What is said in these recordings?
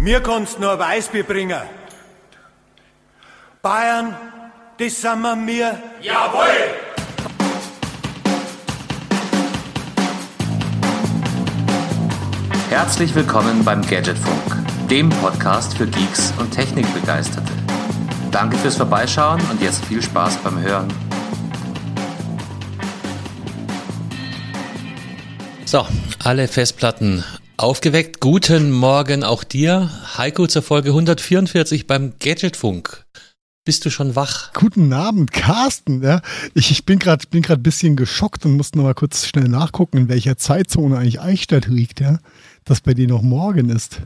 Mir kannst nur Weißbier bringen. Bayern, das sind wir mir. Jawohl! Herzlich willkommen beim Gadgetfunk, dem Podcast für Geeks und Technikbegeisterte. Danke fürs Vorbeischauen und jetzt viel Spaß beim Hören. So, alle Festplatten aufgeweckt. Guten Morgen auch dir. Heiko zur Folge 144 beim Gadgetfunk. Bist du schon wach? Guten Abend, Carsten. Ja, ich, ich bin gerade bin gerade ein bisschen geschockt und muss noch mal kurz schnell nachgucken, in welcher Zeitzone eigentlich Eichstätt liegt, ja, dass bei dir noch morgen ist.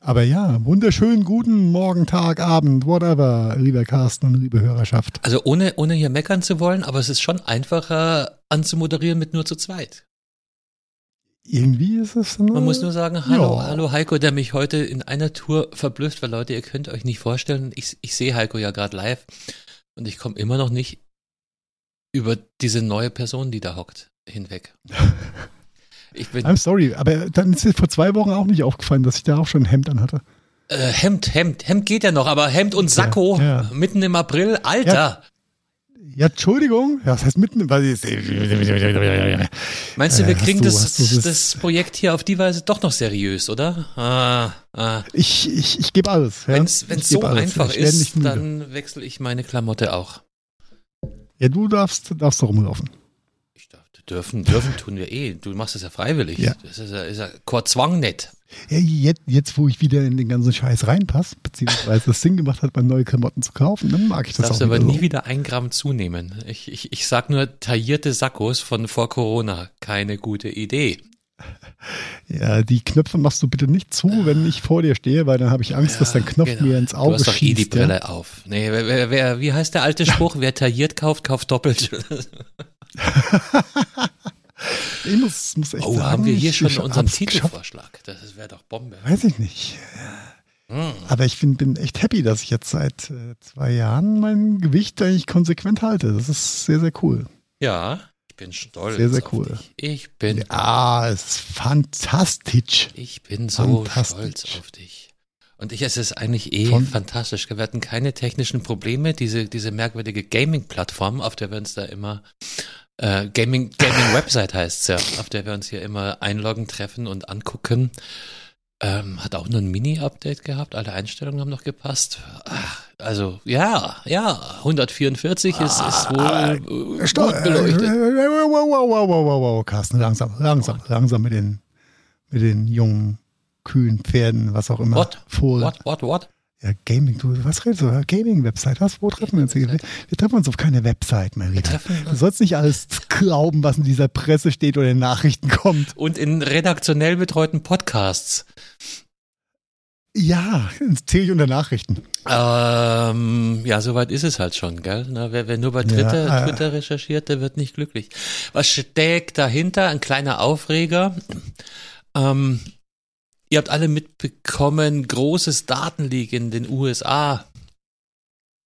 Aber ja, wunderschönen guten Morgen, Tag, Abend, whatever, lieber Carsten und liebe Hörerschaft. Also ohne, ohne hier meckern zu wollen, aber es ist schon einfacher anzumoderieren mit nur zu zweit. Irgendwie ist es. Man muss nur sagen, hallo, ja. hallo Heiko, der mich heute in einer Tour verblüfft, weil Leute, ihr könnt euch nicht vorstellen, ich, ich sehe Heiko ja gerade live und ich komme immer noch nicht über diese neue Person, die da hockt, hinweg. Ich bin, I'm sorry, aber dann ist dir vor zwei Wochen auch nicht aufgefallen, dass ich da auch schon ein Hemd anhatte. Äh, Hemd, Hemd, Hemd geht ja noch, aber Hemd und Sakko ja, ja. mitten im April, Alter. Ja. Entschuldigung. Ja, das heißt mitten. Meinst du, wir äh, kriegen du, das, das, das, Projekt hier auf die Weise doch noch seriös, oder? Ah, ah. Ich, ich, ich gebe alles. Ja? Wenn es so alles. einfach ist, dann wechsle ich meine Klamotte auch. Ja, du darfst, darfst doch rumlaufen. Dürfen, dürfen tun wir eh. Du machst das ja freiwillig. Ja. Das ist ja, ist ja Zwang nicht. Ja, jetzt, jetzt, wo ich wieder in den ganzen Scheiß reinpasse, beziehungsweise es Sinn gemacht hat, mal neue Klamotten zu kaufen, dann mag ich das Darfst auch. Darfst aber nie wieder ein Gramm zunehmen. Ich, ich, ich sag nur, taillierte Sakkos von vor Corona, keine gute Idee. Ja, die Knöpfe machst du bitte nicht zu, wenn ich vor dir stehe, weil dann habe ich Angst, ja, dass dein Knopf genau. mir ins Auge du hast doch schießt. Eh die Brille ja? auf. Nee, wer, wer, wie heißt der alte Spruch? wer tailliert kauft, kauft doppelt. Ich muss, muss echt oh, sagen, haben wir hier schon unseren Titelvorschlag? Das wäre doch Bombe. Weiß ich nicht. Hm. Aber ich bin, bin echt happy, dass ich jetzt seit äh, zwei Jahren mein Gewicht eigentlich konsequent halte. Das ist sehr, sehr cool. Ja, ich bin stolz. Sehr, sehr cool. Dich. Ich bin. Ja, es ist fantastisch. Ich bin so stolz auf dich. Und ich, es ist eigentlich eh Von fantastisch. Wir hatten keine technischen Probleme. Diese, diese merkwürdige Gaming-Plattform, auf der wir uns da immer äh, Gaming, Gaming Website heißt es ja, auf der wir uns hier immer einloggen, treffen und angucken. Ähm, hat auch nur ein Mini-Update gehabt, alle Einstellungen haben noch gepasst. Ach, also ja, ja, 144 ist, ist wohl äh, gut beleuchtet. Wow, wow, wow, wow, wow, Carsten, langsam, langsam, langsam mit den, mit den jungen Kühen, Pferden, was auch immer. What? What, what, what? Ja, Gaming, du, was redest du? Gaming-Website, was? Wo treffen wir uns? Wir, wir treffen uns auf keine Website, mein Lieber. Du sollst nicht alles glauben, was in dieser Presse steht oder in Nachrichten kommt. Und in redaktionell betreuten Podcasts. Ja, zähle ich unter Nachrichten. Ähm, ja, soweit ist es halt schon, gell? Na, wer, wer nur bei Twitter, ja, äh, Twitter recherchiert, der wird nicht glücklich. Was steckt dahinter? Ein kleiner Aufreger. Ähm, Ihr habt alle mitbekommen, großes Datenleak in den USA.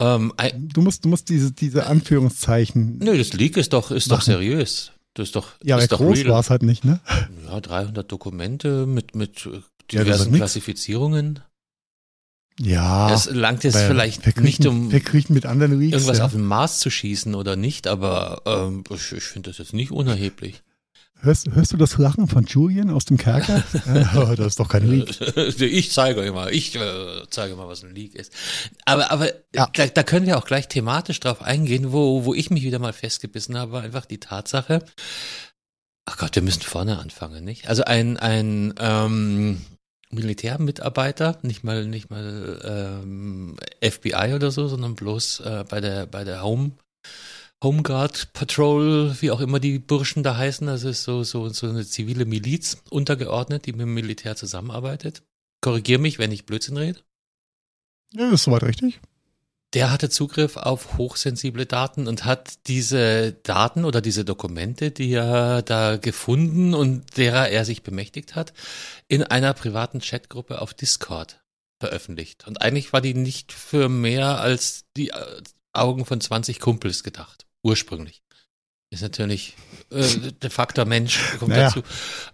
Ähm, du musst, du musst diese, diese Anführungszeichen. Nö, das Leak ist doch, ist doch seriös. Das ist doch, ja, ist doch groß war es halt nicht, ne? Ja, 300 Dokumente mit, mit diversen ja, Klassifizierungen. Ja. Es langt jetzt vielleicht kriegen, nicht um wir kriegen mit anderen Leaks, irgendwas ja. auf den Mars zu schießen oder nicht, aber ähm, ich, ich finde das jetzt nicht unerheblich. Hörst, hörst du das Lachen von Julian aus dem Kerker? oh, das ist doch kein Leak. Ich zeige euch mal, ich äh, zeige mal, was ein Leak ist. Aber, aber ja. da, da, können wir auch gleich thematisch drauf eingehen, wo, wo ich mich wieder mal festgebissen habe, einfach die Tatsache. Ach Gott, wir müssen vorne anfangen, nicht? Also ein, ein ähm, Militärmitarbeiter, nicht mal, nicht mal ähm, FBI oder so, sondern bloß äh, bei der, bei der Home Homeguard Patrol, wie auch immer die Burschen da heißen. Das ist so, so, so eine zivile Miliz untergeordnet, die mit dem Militär zusammenarbeitet. Korrigier mich, wenn ich Blödsinn rede. Ja, ist soweit richtig. Der hatte Zugriff auf hochsensible Daten und hat diese Daten oder diese Dokumente, die er da gefunden und derer er sich bemächtigt hat, in einer privaten Chatgruppe auf Discord veröffentlicht. Und eigentlich war die nicht für mehr als die äh, Augen von 20 Kumpels gedacht ursprünglich. Ist natürlich äh, der Faktor Mensch kommt naja, dazu.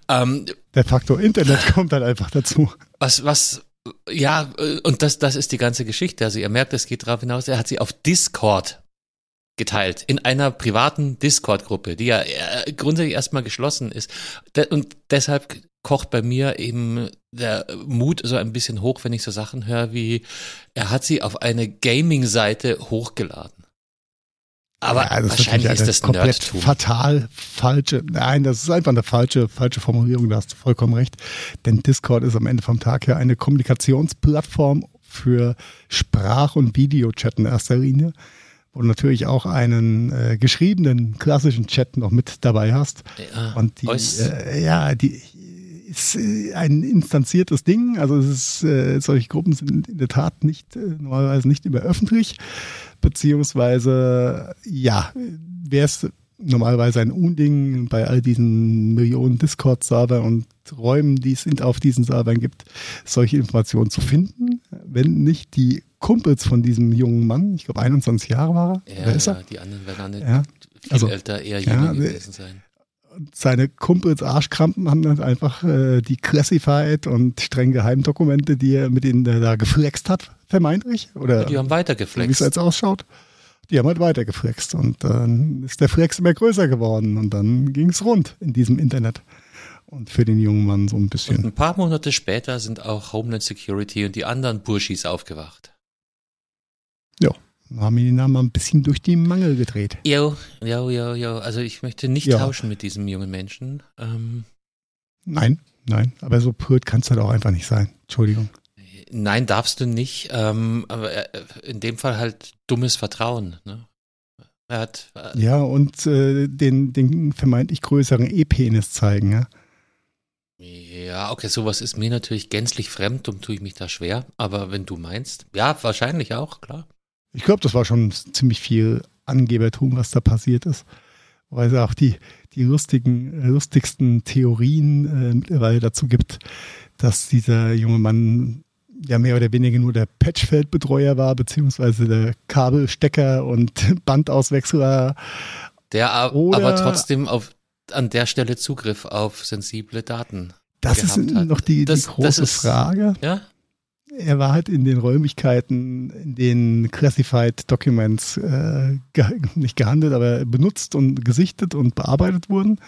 Ähm, der Faktor Internet kommt dann einfach dazu. Was, was Ja, äh, und das, das ist die ganze Geschichte. Also ihr merkt, es geht darauf hinaus, er hat sie auf Discord geteilt, in einer privaten Discord-Gruppe, die ja äh, grundsätzlich erstmal geschlossen ist. Und deshalb kocht bei mir eben der Mut so ein bisschen hoch, wenn ich so Sachen höre wie, er hat sie auf eine Gaming-Seite hochgeladen. Aber ja, das wahrscheinlich ist, das komplett Nerdtum. fatal falsche. Nein, das ist einfach eine falsche, falsche Formulierung. Da hast du vollkommen recht. Denn Discord ist am Ende vom Tag her eine Kommunikationsplattform für Sprach- und Videochat in erster Linie, wo du natürlich auch einen äh, geschriebenen klassischen Chat noch mit dabei hast. Ja, und die, äh, ja, die ist äh, ein instanziertes Ding. Also es ist, äh, solche Gruppen sind in der Tat nicht äh, normalerweise nicht immer öffentlich beziehungsweise ja, wäre es normalerweise ein Unding bei all diesen Millionen Discord-Servern und Räumen, die es auf diesen Servern gibt, solche Informationen zu finden, wenn nicht die Kumpels von diesem jungen Mann, ich glaube 21 Jahre war er, ja, er? die anderen werden alle ja. viel also, älter, eher jünger ja, gewesen sein. Seine Kumpels Arschkrampen haben dann einfach äh, die Classified und streng Geheimdokumente, die er mit denen da geflext hat, vermeintlich. Oder die haben weitergeflext. Wie es jetzt ausschaut. Die haben halt weitergeflext. Und dann ist der Flex immer größer geworden. Und dann ging es rund in diesem Internet. Und für den jungen Mann so ein bisschen. Und ein paar Monate später sind auch Homeland Security und die anderen Burschis aufgewacht. Ja, haben die Namen ein bisschen durch die Mangel gedreht. Jo, jo, jo, jo. Also ich möchte nicht ja. tauschen mit diesem jungen Menschen. Ähm, nein, nein. Aber so purt kannst du halt auch einfach nicht sein. Entschuldigung. Nein, darfst du nicht. Ähm, aber äh, in dem Fall halt dummes Vertrauen. Ne? Er hat, äh, ja, und äh, den, den vermeintlich größeren E-Penis zeigen. Ja? ja, okay, sowas ist mir natürlich gänzlich fremd, und tue ich mich da schwer. Aber wenn du meinst, ja, wahrscheinlich auch, klar. Ich glaube, das war schon ziemlich viel Angebertum, was da passiert ist. Weil es auch die, die lustigen, lustigsten Theorien äh, mittlerweile dazu gibt, dass dieser junge Mann ja mehr oder weniger nur der Patchfeldbetreuer war, beziehungsweise der Kabelstecker und Bandauswechsler. Der aber trotzdem auf, an der Stelle Zugriff auf sensible Daten. Das ist hat. noch die, das, die große ist, Frage. Ja? Er war halt in den Räumlichkeiten, in denen Classified Documents äh, ge nicht gehandelt, aber benutzt und gesichtet und bearbeitet wurden.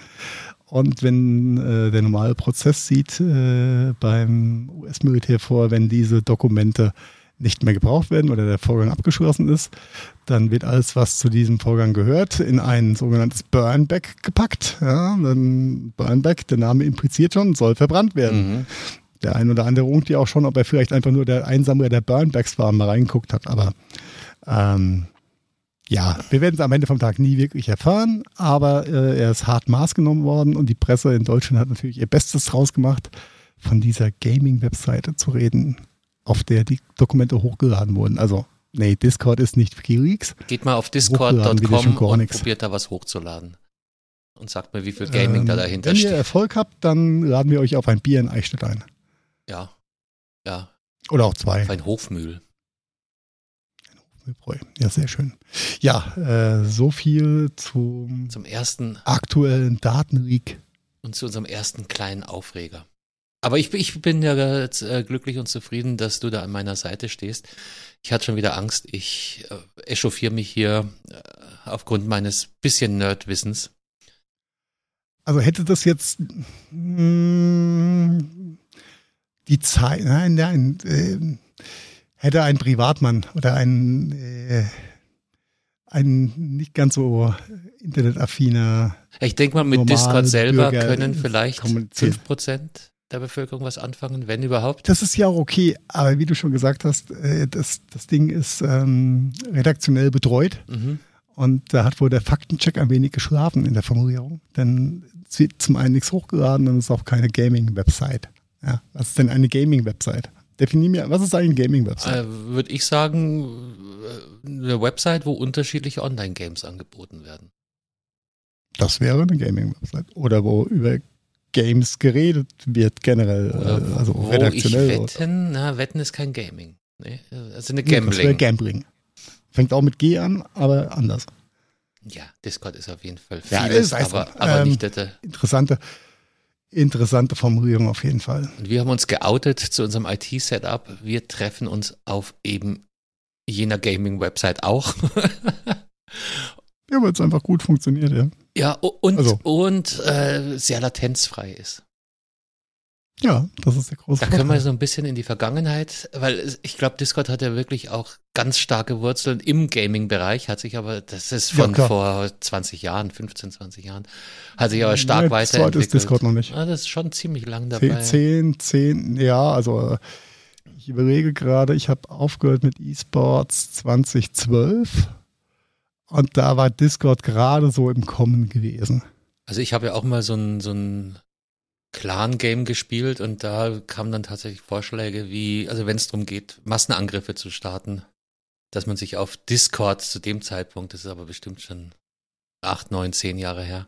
Und wenn äh, der normale Prozess sieht äh, beim US-Militär vor, wenn diese Dokumente nicht mehr gebraucht werden oder der Vorgang abgeschlossen ist, dann wird alles, was zu diesem Vorgang gehört, in ein sogenanntes Burnback gepackt. Ja, dann Burnback, der Name impliziert schon, soll verbrannt werden. Mhm. Der ein oder andere unkt ja auch schon, ob er vielleicht einfach nur der Einsammler der Burnbacks war, mal reingeguckt hat. Aber ähm, ja, wir werden es am Ende vom Tag nie wirklich erfahren, aber äh, er ist hart maßgenommen worden und die Presse in Deutschland hat natürlich ihr Bestes draus gemacht, von dieser Gaming-Webseite zu reden, auf der die Dokumente hochgeladen wurden. Also, nee, Discord ist nicht WikiLeaks. Geht mal auf discord.com und probiert da was hochzuladen. Und sagt mir, wie viel Gaming ähm, da dahinter steht. Wenn ihr Erfolg habt, dann laden wir euch auf ein Bier in Eichstätt ein. Ja, ja. Oder auch zwei. Ein Hofmühl. Milbräu. Ja, sehr schön. Ja, äh, so viel zum, zum ersten aktuellen Datenleak. Und zu unserem ersten kleinen Aufreger. Aber ich, ich bin ja jetzt, äh, glücklich und zufrieden, dass du da an meiner Seite stehst. Ich hatte schon wieder Angst. Ich äh, echauffiere mich hier äh, aufgrund meines bisschen Nerdwissens. Also hätte das jetzt mh, hm, die Zeit, nein, nein, äh, hätte ein Privatmann oder ein, äh, ein nicht ganz so internetaffiner. Ich denke mal, mit Discord selber Bürger können vielleicht fünf Prozent der Bevölkerung was anfangen, wenn überhaupt. Das ist ja auch okay, aber wie du schon gesagt hast, äh, das, das Ding ist ähm, redaktionell betreut. Mhm. Und da hat wohl der Faktencheck ein wenig geschlafen in der Formulierung. Denn es wird zum einen nichts hochgeladen und es ist auch keine Gaming-Website. Ja, was ist denn eine Gaming-Website? Definier mir, was ist eine Gaming-Website? Äh, Würde ich sagen, äh, eine Website, wo unterschiedliche Online-Games angeboten werden. Das wäre eine Gaming-Website. Oder wo über Games geredet wird generell, oder äh, also wo redaktionell. Ich wetten, na, wetten ist kein Gaming. Nee, also eine Gambling. das wäre Gambling. Fängt auch mit G an, aber anders. Ja, Discord ist auf jeden Fall vieles, ja, aber, aber ähm, nicht das. Interessante interessante Formulierung auf jeden Fall. Und wir haben uns geoutet zu unserem IT-Setup. Wir treffen uns auf eben jener Gaming-Website auch. ja, weil es einfach gut funktioniert, ja. Ja, und, also. und äh, sehr latenzfrei ist. Ja, das ist der große Da Vorteil. können wir so ein bisschen in die Vergangenheit, weil ich glaube, Discord hat ja wirklich auch ganz starke Wurzeln im Gaming-Bereich, hat sich aber, das ist von ja, vor 20 Jahren, 15, 20 Jahren, hat sich aber stark nee, weiterentwickelt. So ist Discord noch nicht. Ah, das ist schon ziemlich lang dabei. 10, 10, ja, also ich überlege gerade, ich habe aufgehört mit E-Sports 2012 und da war Discord gerade so im Kommen gewesen. Also ich habe ja auch mal so ein, so ein Clan-Game gespielt und da kamen dann tatsächlich Vorschläge wie, also wenn es darum geht, Massenangriffe zu starten, dass man sich auf Discord zu dem Zeitpunkt, das ist aber bestimmt schon acht, neun, zehn Jahre her,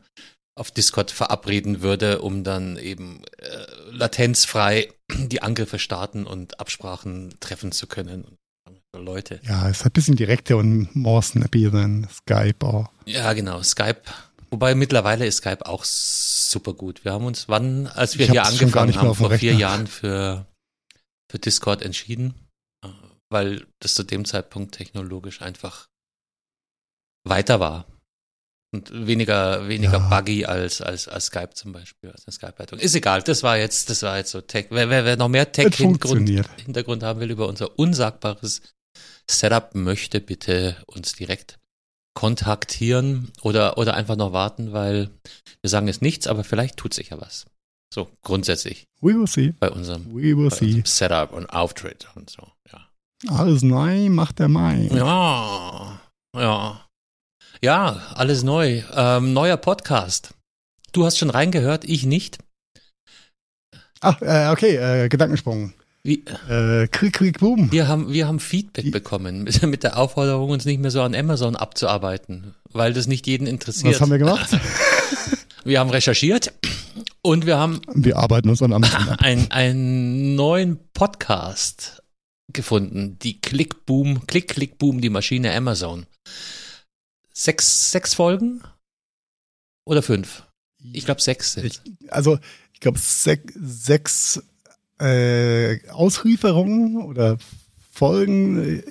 auf Discord verabreden würde, um dann eben äh, latenzfrei die Angriffe starten und Absprachen treffen zu können. Leute. Ja, es ist ein bisschen direkter und than Skype auch. Ja, genau. Skype Wobei mittlerweile ist Skype auch super gut. Wir haben uns wann, als wir ich hier angefangen haben, vor vier Jahren für, für Discord entschieden, äh, weil das zu dem Zeitpunkt technologisch einfach weiter war. Und weniger, weniger ja. buggy als, als, als Skype zum Beispiel, als eine Skype-Leitung. Ist egal, das war jetzt, das war jetzt so Tech. Wer, wer, wer noch mehr Tech-Hintergrund Hintergrund haben will über unser unsagbares Setup, möchte bitte uns direkt kontaktieren oder, oder einfach noch warten, weil wir sagen es nichts, aber vielleicht tut sich ja was. So, grundsätzlich. We will see. Bei unserem, We will see. Unserem Setup und Auftritt und so, ja. Alles neu macht der Mai. Ja, ja. Ja, alles neu. Ähm, neuer Podcast. Du hast schon reingehört, ich nicht. Ach, äh, okay, äh, Gedankensprung. Wie, äh, Krieg, Krieg, Boom. Wir haben, wir haben Feedback Wie? bekommen mit, der Aufforderung, uns nicht mehr so an Amazon abzuarbeiten, weil das nicht jeden interessiert. Was haben wir gemacht? wir haben recherchiert und wir haben. Wir arbeiten uns an Amazon. Ein, einen neuen Podcast gefunden. Die Click Boom, Click, Click Boom, die Maschine Amazon. Sechs, sechs Folgen? Oder fünf? Ich glaube sechs sind. Ich, also, ich glaube sech, sechs äh, Auslieferungen oder Folgen, äh,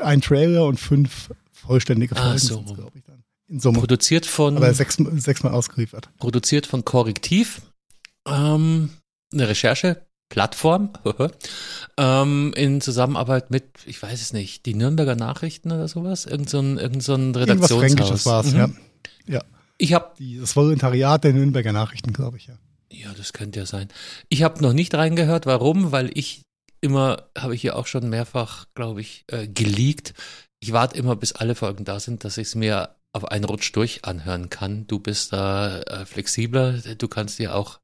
ein Trailer und fünf vollständige Folgen, ah, so. glaube ich dann. In Summe. Produziert von. Aber sechs, sechsmal ausgeliefert. Produziert von Korrektiv. Ähm, eine Recherche-Plattform ähm, in Zusammenarbeit mit, ich weiß es nicht, die Nürnberger Nachrichten oder sowas? Irgend so ein, irgend so ein Redaktionshaus. Irgendwas Fränkisches war es, mhm. ja. ja. Ich habe das Volontariat der Nürnberger Nachrichten, glaube ich, ja. Ja, das könnte ja sein. Ich habe noch nicht reingehört. Warum? Weil ich immer, habe ich ja auch schon mehrfach, glaube ich, äh, geleakt. Ich warte immer, bis alle Folgen da sind, dass ich es mir auf einen Rutsch durch anhören kann. Du bist da äh, flexibler. Du kannst dir auch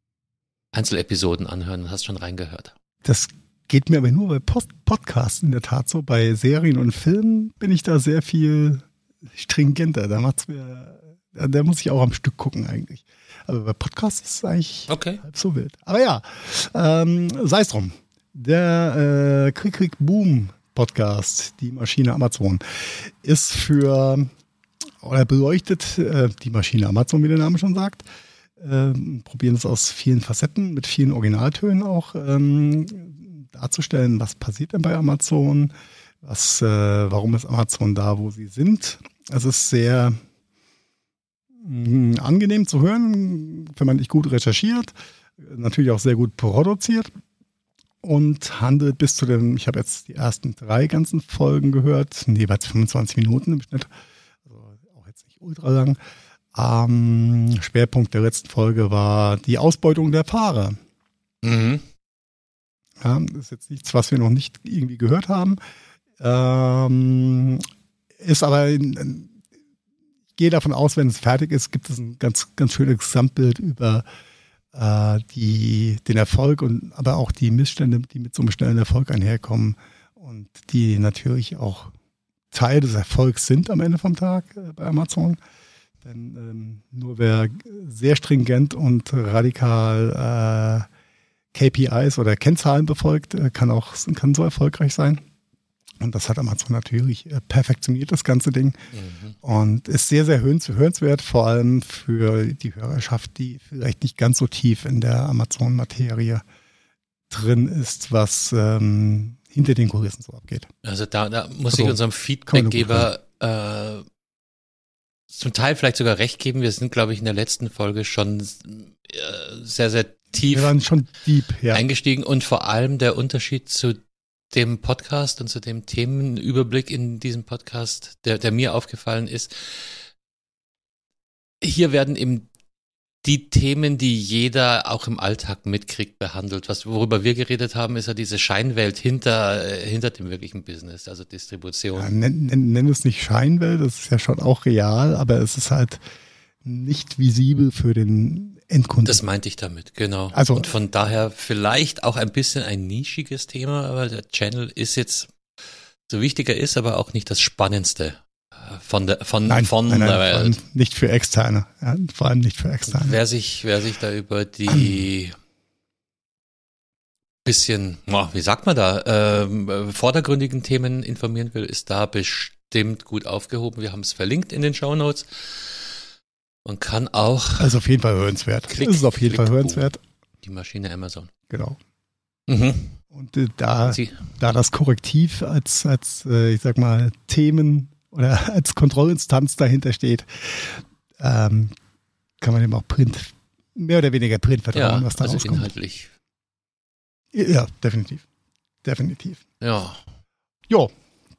Einzelepisoden anhören und hast schon reingehört. Das geht mir aber nur bei Post Podcasts in der Tat so. Bei Serien und Filmen bin ich da sehr viel stringenter. Da macht's mir, da muss ich auch am Stück gucken eigentlich. Aber bei Podcasts ist es eigentlich okay. halb so wild. Aber ja, ähm, sei es drum. Der äh, Krieg, Krieg, Boom Podcast, die Maschine Amazon, ist für, oder beleuchtet äh, die Maschine Amazon, wie der Name schon sagt. Ähm, probieren es aus vielen Facetten, mit vielen Originaltönen auch ähm, darzustellen, was passiert denn bei Amazon, was, äh, warum ist Amazon da, wo sie sind. Es ist sehr Mm, angenehm zu hören, wenn man nicht gut recherchiert, natürlich auch sehr gut produziert und handelt bis zu den, ich habe jetzt die ersten drei ganzen Folgen gehört, jeweils 25 Minuten im Schnitt, also auch jetzt nicht ultra lang. Ähm, Schwerpunkt der letzten Folge war die Ausbeutung der Fahrer. Mhm. Ja, das ist jetzt nichts, was wir noch nicht irgendwie gehört haben. Ähm, ist aber in, gehe davon aus, wenn es fertig ist, gibt es ein ganz, ganz schönes Gesamtbild über äh, die, den Erfolg und aber auch die Missstände, die mit so einem schnellen Erfolg einherkommen und die natürlich auch Teil des Erfolgs sind am Ende vom Tag äh, bei Amazon. Denn ähm, nur wer sehr stringent und radikal äh, KPIs oder Kennzahlen befolgt, äh, kann auch kann so erfolgreich sein. Und das hat Amazon natürlich äh, perfektioniert, das ganze Ding. Mhm. Und ist sehr, sehr hörenswert, vor allem für die Hörerschaft, die vielleicht nicht ganz so tief in der Amazon-Materie drin ist, was ähm, hinter den Kulissen so abgeht. Also da, da muss also, ich unserem Feedbackgeber äh, zum Teil vielleicht sogar recht geben. Wir sind, glaube ich, in der letzten Folge schon äh, sehr, sehr tief Wir waren schon deep, ja. eingestiegen und vor allem der Unterschied zu dem Podcast und zu dem Themenüberblick in diesem Podcast, der, der mir aufgefallen ist. Hier werden eben die Themen, die jeder auch im Alltag mitkriegt, behandelt. Was, worüber wir geredet haben, ist ja diese Scheinwelt hinter, äh, hinter dem wirklichen Business, also Distribution. Ja, nenn, nenn, nenn es nicht Scheinwelt, das ist ja schon auch real, aber es ist halt nicht visibel für den Endkunden. Das meinte ich damit, genau. Also, Und von daher vielleicht auch ein bisschen ein nischiges Thema, aber der Channel ist jetzt, so wichtiger ist, aber auch nicht das Spannendste von der von nein, von nein, nein, der Welt. nicht für externe, ja, vor allem nicht für externe. Wer sich wer sich da über die bisschen, wie sagt man da, ähm, vordergründigen Themen informieren will, ist da bestimmt gut aufgehoben. Wir haben es verlinkt in den Show Notes und kann auch. Also auf jeden Fall hörenswert. Klick, das ist auf jeden Fall hörenswert. Die Maschine Amazon. Genau. Mhm. Und äh, da, da das Korrektiv als, als äh, ich sag mal, Themen oder als Kontrollinstanz dahinter steht, ähm, kann man dem auch Print, mehr oder weniger Print vertrauen, ja, was da also rauskommt. inhaltlich. Ja, definitiv. Definitiv. Ja. Ja,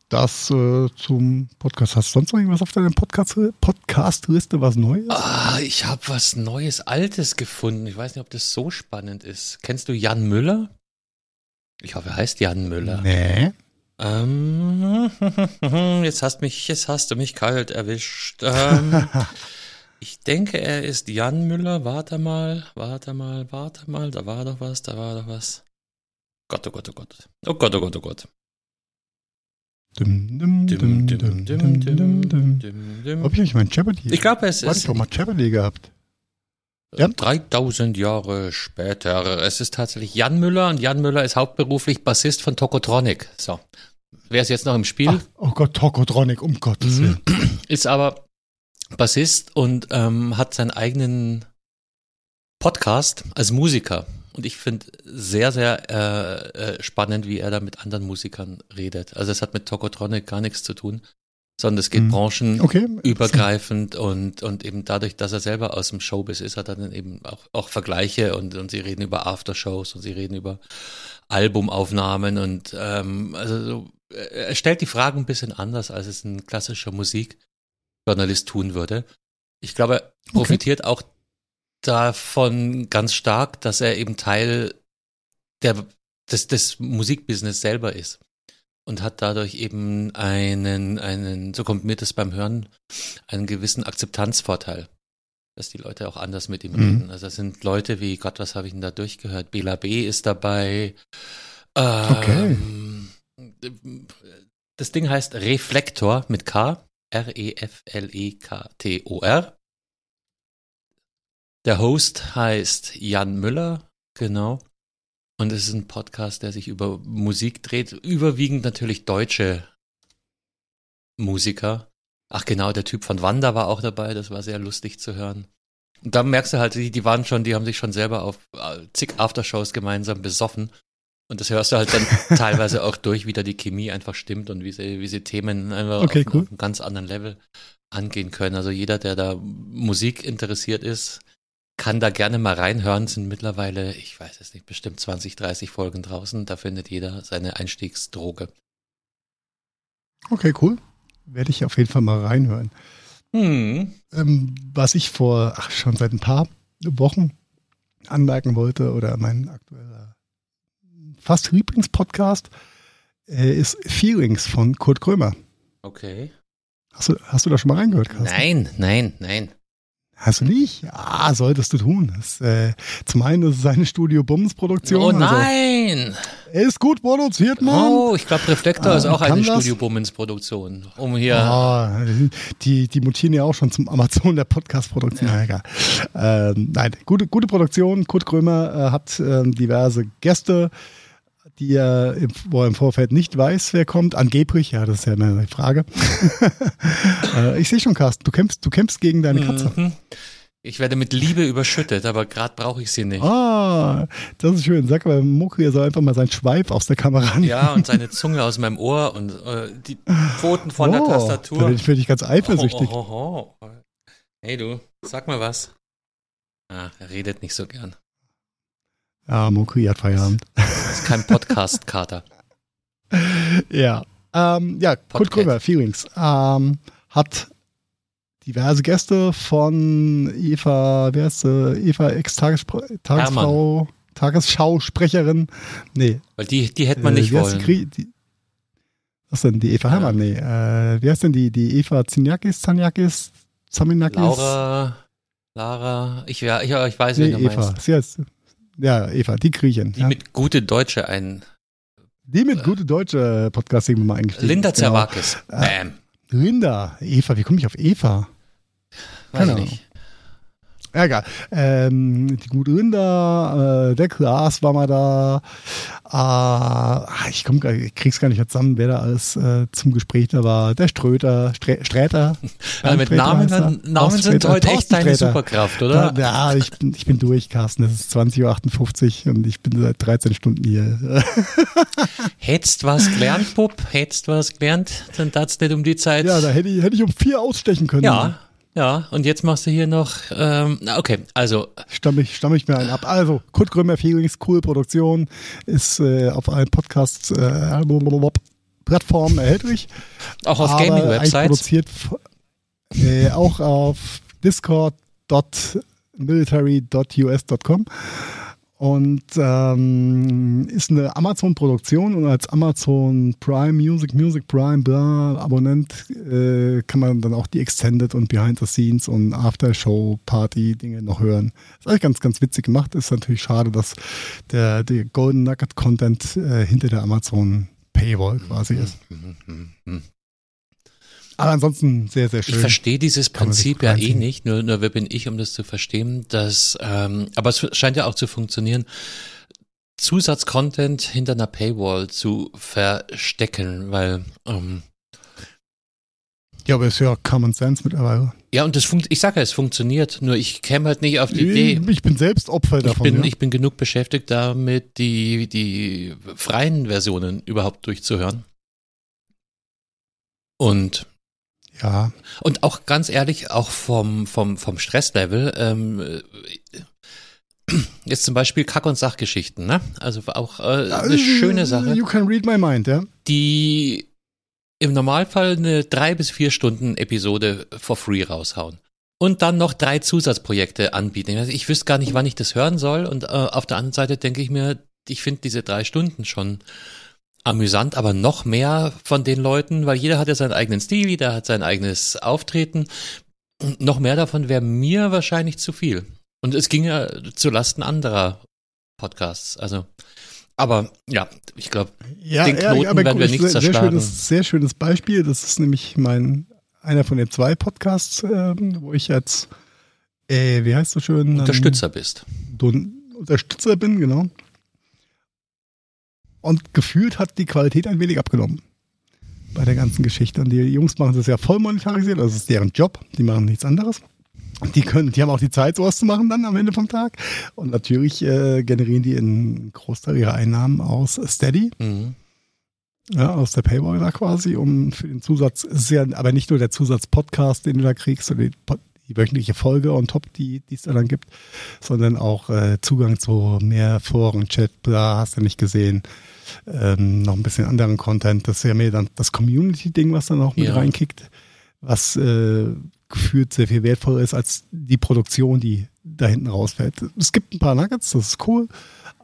das äh, zum Podcast. Hast du sonst noch irgendwas auf deiner Podcast-Liste, Podcast was Neues? Ah, ich habe was Neues, Altes gefunden. Ich weiß nicht, ob das so spannend ist. Kennst du Jan Müller? Ich hoffe, er heißt Jan Müller. Nee. Ähm, jetzt hast mich, jetzt hast du mich kalt erwischt. Ähm, ich denke, er ist Jan Müller. Warte mal, warte mal, warte mal. Da war doch was, da war doch was. Gott, oh Gott, oh Gott. Oh Gott, oh Gott, oh Gott. Dum, dum, dum. Ob ich mein Jeopardy? Ich glaube, es ist. Ich doch mal Jeopardy gehabt. Ja. 3000 Jahre später. Es ist tatsächlich Jan Müller und Jan Müller ist hauptberuflich Bassist von Tokotronic. So. Wer ist jetzt noch im Spiel? Ach, oh Gott, Tokotronic, um Gottes Willen. Ist aber Bassist und ähm, hat seinen eigenen Podcast als Musiker. Und ich finde sehr, sehr äh, äh, spannend, wie er da mit anderen Musikern redet. Also es hat mit Tokotronic gar nichts zu tun sondern es geht mhm. branchenübergreifend okay. und, und eben dadurch, dass er selber aus dem Showbiz ist, hat er dann eben auch, auch Vergleiche und, und sie reden über Aftershows und sie reden über Albumaufnahmen und ähm, also so, er stellt die Fragen ein bisschen anders, als es ein klassischer Musikjournalist tun würde. Ich glaube, er profitiert okay. auch davon ganz stark, dass er eben Teil der, des, des Musikbusiness selber ist und hat dadurch eben einen, einen, so kommt mir das beim Hören, einen gewissen Akzeptanzvorteil, dass die Leute auch anders mit ihm mhm. reden. Also das sind Leute wie, Gott, was habe ich denn da durchgehört? Bela B ist dabei. Ähm, okay. Das Ding heißt Reflektor mit K, R-E-F-L-E-K-T-O-R. Der Host heißt Jan Müller, genau. Und es ist ein Podcast, der sich über Musik dreht, überwiegend natürlich deutsche Musiker. Ach genau, der Typ von Wanda war auch dabei, das war sehr lustig zu hören. Und da merkst du halt, die, die waren schon, die haben sich schon selber auf äh, zig Aftershows gemeinsam besoffen. Und das hörst du halt dann teilweise auch durch, wie da die Chemie einfach stimmt und wie sie, wie sie Themen einfach okay, auf, cool. auf einem ganz anderen Level angehen können. Also jeder, der da Musik interessiert ist, kann da gerne mal reinhören. Sind mittlerweile, ich weiß es nicht, bestimmt 20, 30 Folgen draußen. Da findet jeder seine Einstiegsdroge. Okay, cool. Werde ich auf jeden Fall mal reinhören. Hm. Ähm, was ich vor ach, schon seit ein paar Wochen anmerken wollte oder mein aktueller fast Lieblingspodcast äh, ist Feelings von Kurt Krömer. Okay. Hast du, hast du da schon mal reingehört, Carsten? Nein, nein, nein. Hast du nicht? Ja, solltest du tun. Das, äh, zum einen ist es eine Studio Bums Produktion. Oh also nein! Also, ist gut produziert, Mann. Oh, ich glaube Reflektor äh, ist auch eine Studio Bums Produktion. Um hier. Oh, die, die mutieren ja auch schon zum Amazon der Podcast-Produktion. Ja. egal. Ähm, nein, gute, gute Produktion. Kurt Krömer äh, hat äh, diverse Gäste die er, im, wo er im Vorfeld nicht weiß, wer kommt. Angeblich, ja, das ist ja eine Frage. äh, ich sehe schon, Carsten, du kämpfst, du kämpfst gegen deine Katze. Mhm. Ich werde mit Liebe überschüttet, aber gerade brauche ich sie nicht. Ah, das ist schön. Sag mal, Mokri, er soll einfach mal seinen Schweif aus der Kamera nehmen. Ja, und seine Zunge aus meinem Ohr und äh, die Pfoten von oh, der Tastatur. Da bin ich für dich ganz eifersüchtig. Oh, oh, oh, hey du, sag mal was. Ah, er redet nicht so gern. Ja, Mokri hat Feierabend. Das ist kein Podcast-Kater. ja. Ähm, ja, Kurt Krömer, Feelings. Ähm, hat diverse Gäste von Eva, wer ist sie? Eva Ex-Tagesfrau, Tagesschausprecherin. Nee. Weil die, die hätte man nicht äh, wollen. Die, die, was denn, die Eva ja. Herrmann? Nee. Äh, wie heißt denn die? Die Eva Ziniakis, Zaniakis, Zaminakis? Laura, Lara, ich, ja, ich, ich weiß, nee, wen du Eva. meinst. Sie heißt, ja, Eva, die Griechen. Die ja. mit gute Deutsche ein. Die mit äh, gute Deutsche Podcasting mal eingestiegen. Linda genau. Zerwakis. Genau. Bam. Linda, Eva, wie komme ich auf Eva? Weiß Keine ich nicht. Ja, egal. Ähm, die gute Rinder, äh, der Klaas war mal da. Äh, ich, komm, ich krieg's gar nicht mehr zusammen, wer da alles äh, zum Gespräch da war. Der Ströter, Strä Sträter. Ja, mit Sträter Namen, dann, Namen sind heute echt deine. Superkraft, oder? Da, ja, ich bin, ich bin durch, Carsten. Es ist 20.58 Uhr und ich bin seit 13 Stunden hier. Hättest was gelernt, Bub? Hättest was gelernt? Dann tat's nicht um die Zeit. Ja, da hätte ich, hätte ich um vier ausstechen können. Ja. Ja, und jetzt machst du hier noch, ähm, okay, also. Stamm ich, stamm ich mir einen ab. Also, Kurt Grömer Feelings, cool Produktion, ist äh, auf allen Podcasts äh, Plattformen erhältlich. Auch auf Gaming-Websites? produziert äh, auch auf discord.military.us.com und ähm, ist eine Amazon-Produktion und als Amazon Prime Music, Music Prime, bla, Abonnent äh, kann man dann auch die Extended und Behind the Scenes und After-Show-Party-Dinge noch hören. Ist eigentlich ganz, ganz witzig gemacht. Ist natürlich schade, dass der, der Golden Nugget-Content äh, hinter der Amazon Paywall quasi ist. Aber ansonsten sehr, sehr schön. Ich verstehe dieses Prinzip ja eh nicht, nur, nur wer bin ich, um das zu verstehen, dass, ähm, aber es scheint ja auch zu funktionieren, Zusatzcontent hinter einer Paywall zu verstecken, weil ähm, ja, aber es ist ja Common Sense mittlerweile. Ja, und das funkt, ich sage ja, es funktioniert, nur ich käme halt nicht auf die Idee. Ich bin selbst Opfer davon. Ich bin, ja. ich bin genug beschäftigt damit, die, die freien Versionen überhaupt durchzuhören. Und ja. Und auch ganz ehrlich, auch vom, vom, vom Stresslevel, ähm, jetzt zum Beispiel Kack- und Sachgeschichten, ne? Also auch äh, eine schöne Sache. You can read my mind, ja. Die im Normalfall eine drei bis vier Stunden Episode for free raushauen. Und dann noch drei Zusatzprojekte anbieten. Also ich wüsste gar nicht, wann ich das hören soll. Und äh, auf der anderen Seite denke ich mir, ich finde diese drei Stunden schon amüsant, aber noch mehr von den Leuten, weil jeder hat ja seinen eigenen Stil, jeder hat sein eigenes Auftreten. Noch mehr davon wäre mir wahrscheinlich zu viel. Und es ging ja zu Lasten anderer Podcasts. Also, aber ja, ich glaube, ja, den Knoten ja, werden wir nicht sehr, zerschlagen. Sehr schönes, sehr schönes Beispiel. Das ist nämlich mein einer von den zwei Podcasts, äh, wo ich jetzt, äh, wie heißt du schön? Unterstützer ähm, bist. Du Unterstützer bin, genau. Und gefühlt hat die Qualität ein wenig abgenommen bei der ganzen Geschichte. Und die Jungs machen das ja voll monetarisiert, das ist deren Job, die machen nichts anderes. Die können, die haben auch die Zeit, sowas zu machen dann am Ende vom Tag. Und natürlich äh, generieren die einen Großteil ihrer Einnahmen aus Steady. Mhm. Ja, aus der Paywall da quasi, um für den Zusatz, ist ja aber nicht nur der Zusatz-Podcast, den du da kriegst, die, die wöchentliche Folge on top, die es da dann gibt, sondern auch äh, Zugang zu mehr Foren, Chat, bla, hast du nicht gesehen ähm, noch ein bisschen anderen Content. Das ist ja mehr dann das Community-Ding, was dann auch mit ja. reinkickt, was äh, gefühlt sehr viel wertvoller ist als die Produktion, die da hinten rausfällt. Es gibt ein paar Nuggets, das ist cool,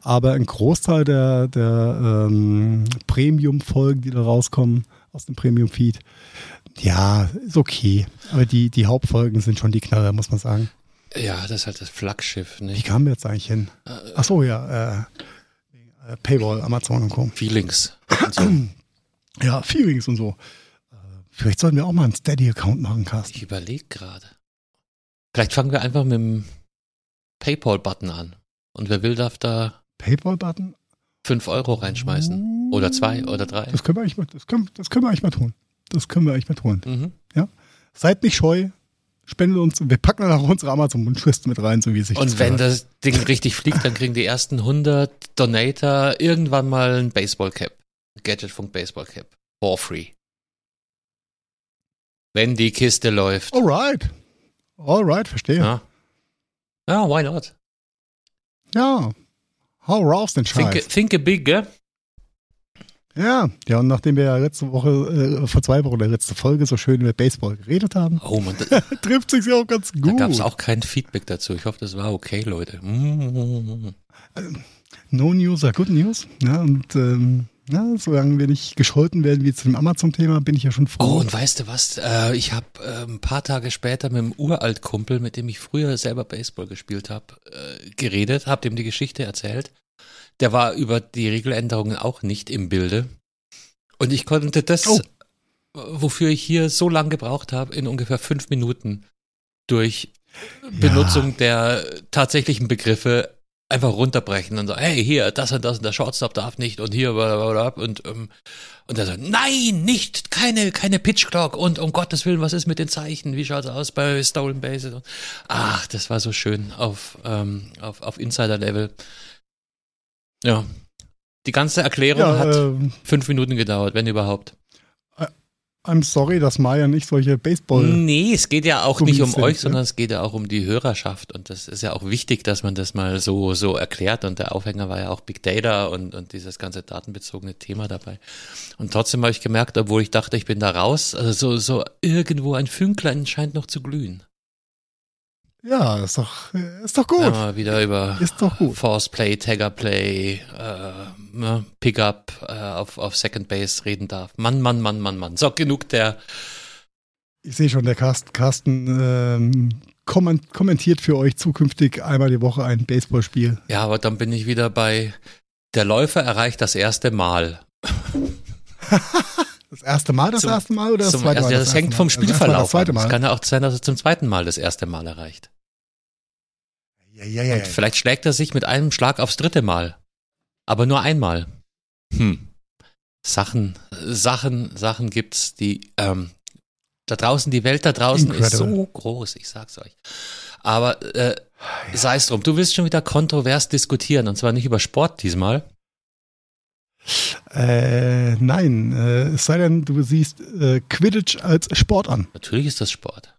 aber ein Großteil der, der ähm, Premium-Folgen, die da rauskommen aus dem Premium-Feed, ja, ist okay. Aber die, die Hauptfolgen sind schon die Knaller, muss man sagen. Ja, das ist halt das Flaggschiff. Nicht? Wie kamen wir jetzt eigentlich hin? Äh, Ach so, ja. Äh, äh, Paywall, Amazon und Co. Feelings. Und so. Ja, Feelings und so. Äh, vielleicht sollten wir auch mal einen Steady-Account machen, Carsten. Ich überlege gerade. Vielleicht fangen wir einfach mit dem PayPal-Button an. Und wer will, darf da. PayPal-Button? fünf Euro reinschmeißen. Oder zwei oder drei. Das können wir eigentlich mal, das können, das können wir eigentlich mal tun. Das können wir eigentlich mal tun. Mhm. Ja. Seid nicht scheu. Spendet uns. Wir packen dann auch unsere Amazon-Wunschliste mit rein, so wie sich Und wenn das Ding richtig fliegt, dann kriegen die ersten 100 Donator irgendwann mal ein Baseball-Cap. Gadgetfunk Baseball-Cap. For free. Wenn die Kiste läuft. Alright. Alright, verstehe. Ja. ja, why not? Ja. Hau raus den Scheiß. Think, think a big, gell? Ja, ja, und nachdem wir ja letzte Woche, äh, vor zwei Wochen der letzte Folge so schön über Baseball geredet haben, oh, man, trifft sich ja auch ganz gut. Da gab es auch kein Feedback dazu. Ich hoffe, das war okay, Leute. Mm. No News are good News. Ja, und ähm, ja, solange wir nicht gescholten werden wie zu dem Amazon-Thema, bin ich ja schon froh. Oh, und weißt du was? Äh, ich habe äh, ein paar Tage später mit einem Uraltkumpel, mit dem ich früher selber Baseball gespielt habe, äh, geredet, habe dem die Geschichte erzählt. Der war über die Regeländerungen auch nicht im Bilde. Und ich konnte das, oh. wofür ich hier so lange gebraucht habe, in ungefähr fünf Minuten durch Benutzung ja. der tatsächlichen Begriffe einfach runterbrechen und so, hey, hier, das und das und der Shortstop darf nicht und hier, und, ähm, und er sagt, nein, nicht, keine, keine Pitch Clock und um Gottes Willen, was ist mit den Zeichen? Wie schaut's aus bei Stolen Bases? Ach, das war so schön auf, ähm, auf, auf Insider-Level. Ja. Die ganze Erklärung ja, hat äh, fünf Minuten gedauert, wenn überhaupt. I'm sorry, dass Maya nicht solche Baseball. Nee, es geht ja auch nicht um sind, euch, sondern es geht ja auch um die Hörerschaft. Und das ist ja auch wichtig, dass man das mal so, so erklärt. Und der Aufhänger war ja auch Big Data und, und dieses ganze datenbezogene Thema dabei. Und trotzdem habe ich gemerkt, obwohl ich dachte, ich bin da raus, also so, so irgendwo ein Fünklein scheint noch zu glühen. Ja, ist doch, ist doch gut. Ja, wieder über ist doch gut. Force Play, Tagger Play, äh, ne, Pickup äh, auf, auf Second Base reden darf. Mann, Mann, Mann, Mann, Mann. So, genug der. Ich sehe schon, der Carsten, Carsten ähm, kommentiert für euch zukünftig einmal die Woche ein Baseballspiel. Ja, aber dann bin ich wieder bei der Läufer erreicht das erste Mal. Das erste Mal, das zum, erste Mal oder das zweite Mal? Das, das hängt vom Spielverlauf ab. Es kann ja auch sein, dass er zum zweiten Mal das erste Mal erreicht. Ja, ja, ja, Und vielleicht schlägt er sich mit einem Schlag aufs dritte Mal. Aber nur einmal. Hm. Sachen, Sachen, Sachen gibt's, die, ähm, da draußen, die Welt da draußen Incredible. ist so groß, ich sag's euch. Aber äh, ja. sei es drum, du willst schon wieder kontrovers diskutieren und zwar nicht über Sport diesmal. Äh, nein, äh, es sei denn, du siehst äh, Quidditch als Sport an. Natürlich ist das Sport.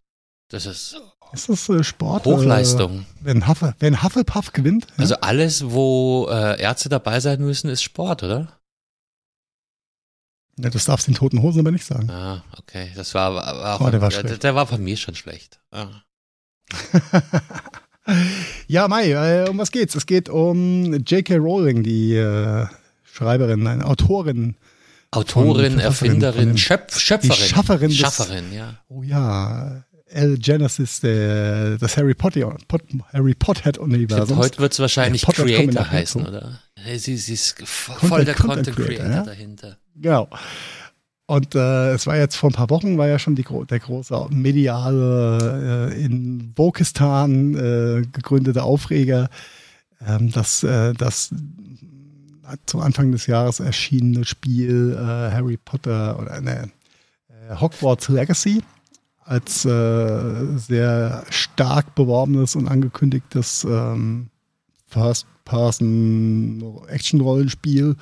Das ist ist das äh, Sport? Hochleistung. Äh, wenn, Huffle, wenn Hufflepuff gewinnt? Ja? Also alles, wo äh, Ärzte dabei sein müssen, ist Sport, oder? Ja, das darfst du den toten Hosen aber nicht sagen. Ah, okay. Das war, war auch, oh, der, war der, der, war von mir schon schlecht. Ah. ja, Mai, äh, um was geht's? Es geht um J.K. Rowling, die äh, Schreiberin, nein, Autorin. Autorin, Erfinderin, Schöpf, Schöpferin. Die Schafferin. Des, Schafferin, ja. Oh ja. L. Genesis der, des Harry Potter, Pot, Harry Potter-Universums. Heute wird es wahrscheinlich Creator heißen, oder? Sie, sie ist voll Content, der Content, Content Creator, ja? dahinter. Genau. Und äh, es war jetzt vor ein paar Wochen, war ja schon die, der große mediale äh, in Wokistan äh, gegründete Aufreger, ähm, dass, äh, dass zum Anfang des Jahres erschienene Spiel äh, Harry Potter oder ne, äh, Hogwarts Legacy als äh, sehr stark beworbenes und angekündigtes ähm, First-Person-Action-Rollenspiel,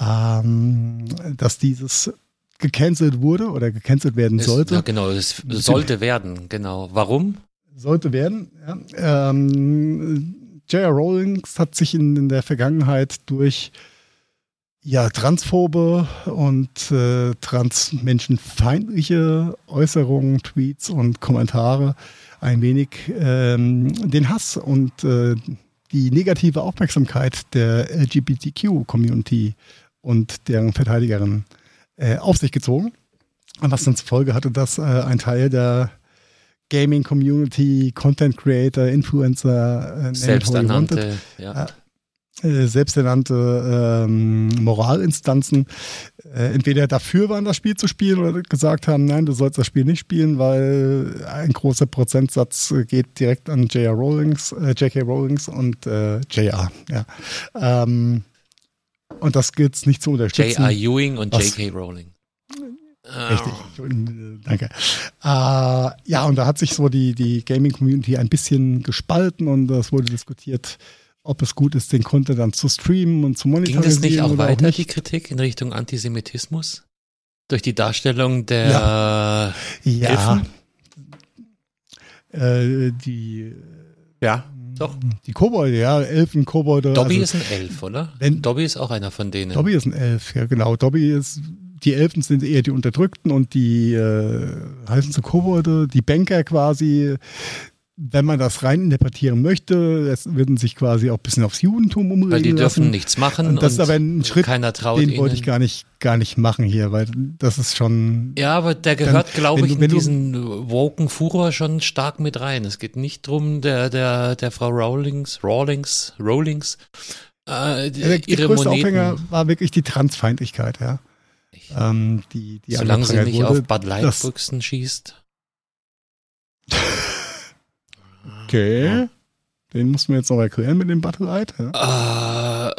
ähm, dass dieses gecancelt wurde oder gecancelt werden sollte. Es, ja, genau, es sollte werden, genau. Warum? Sollte werden, ja. Ähm, J.R. Rowlings hat sich in, in der Vergangenheit durch ja, transphobe und äh, transmenschenfeindliche Äußerungen, Tweets und Kommentare ein wenig ähm, den Hass und äh, die negative Aufmerksamkeit der LGBTQ-Community und deren Verteidigerin äh, auf sich gezogen. Was dann zur Folge hatte, dass äh, ein Teil der Gaming Community, Content Creator, Influencer, äh, selbsternannte, ja. äh, selbsternannte ähm, Moralinstanzen äh, entweder dafür waren, das Spiel zu spielen oder gesagt haben, nein, du sollst das Spiel nicht spielen, weil ein großer Prozentsatz geht direkt an J.R. Rowlings, äh, J.K. Rowlings und äh, J.R. Ja. Ähm, Und das gilt es nicht zu unterstützen. J.R. Ewing und J.K. Rowling. Richtig, danke. Äh, ja, und da hat sich so die, die Gaming-Community ein bisschen gespalten und es wurde diskutiert, ob es gut ist, den Content dann zu streamen und zu monetarisieren. Ging das nicht auch weiter, auch nicht. die Kritik in Richtung Antisemitismus? Durch die Darstellung der ja. Ja. Äh, die ja, doch. Die Kobolde, ja, Elfen, Kobolde. Dobby also, ist ein Elf, oder? Wenn, Dobby ist auch einer von denen. Dobby ist ein Elf, ja genau. Dobby ist, die Elfen sind eher die Unterdrückten und die äh, heißen sie Kobolde, die Banker quasi, wenn man das rein interpretieren möchte, es würden sich quasi auch ein bisschen aufs Judentum umregen Weil die dürfen lassen. nichts machen. Und das ist aber ein Schritt, keiner traut den ihnen. wollte ich gar nicht, gar nicht machen hier, weil das ist schon. Ja, aber der gehört, glaube ich, in du- diesen woken Furor schon stark mit rein. Es geht nicht drum, der, der, der Frau Rawlings, Rawlings, Rawlings, äh, der, größte Moneten. Aufhänger war wirklich die Transfeindlichkeit, ja. Ähm, die, die Solange sie nicht wurde. auf Bud Light das- Büchsen schießt. Okay. Den mussten wir jetzt noch erklären mit dem Battle Light. Ja. Äh,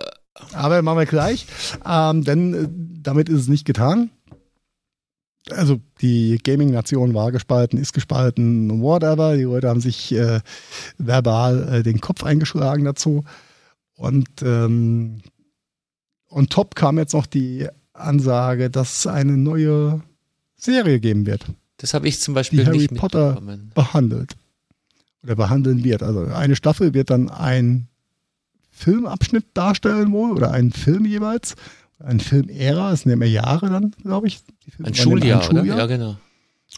Aber machen wir gleich. Ähm, denn äh, damit ist es nicht getan. Also die Gaming-Nation war gespalten, ist gespalten, whatever. Die Leute haben sich äh, verbal äh, den Kopf eingeschlagen dazu. Und ähm, on top kam jetzt noch die Ansage, dass es eine neue Serie geben wird, das habe ich zum Beispiel Harry nicht Potter- behandelt. Oder behandeln wird. Also eine Staffel wird dann ein Filmabschnitt darstellen wohl oder einen Film jeweils. Ein Filmära, es sind ja mehr Jahre dann, glaube ich. Die Ein waren immer Schuljahr, oder? Ja, genau.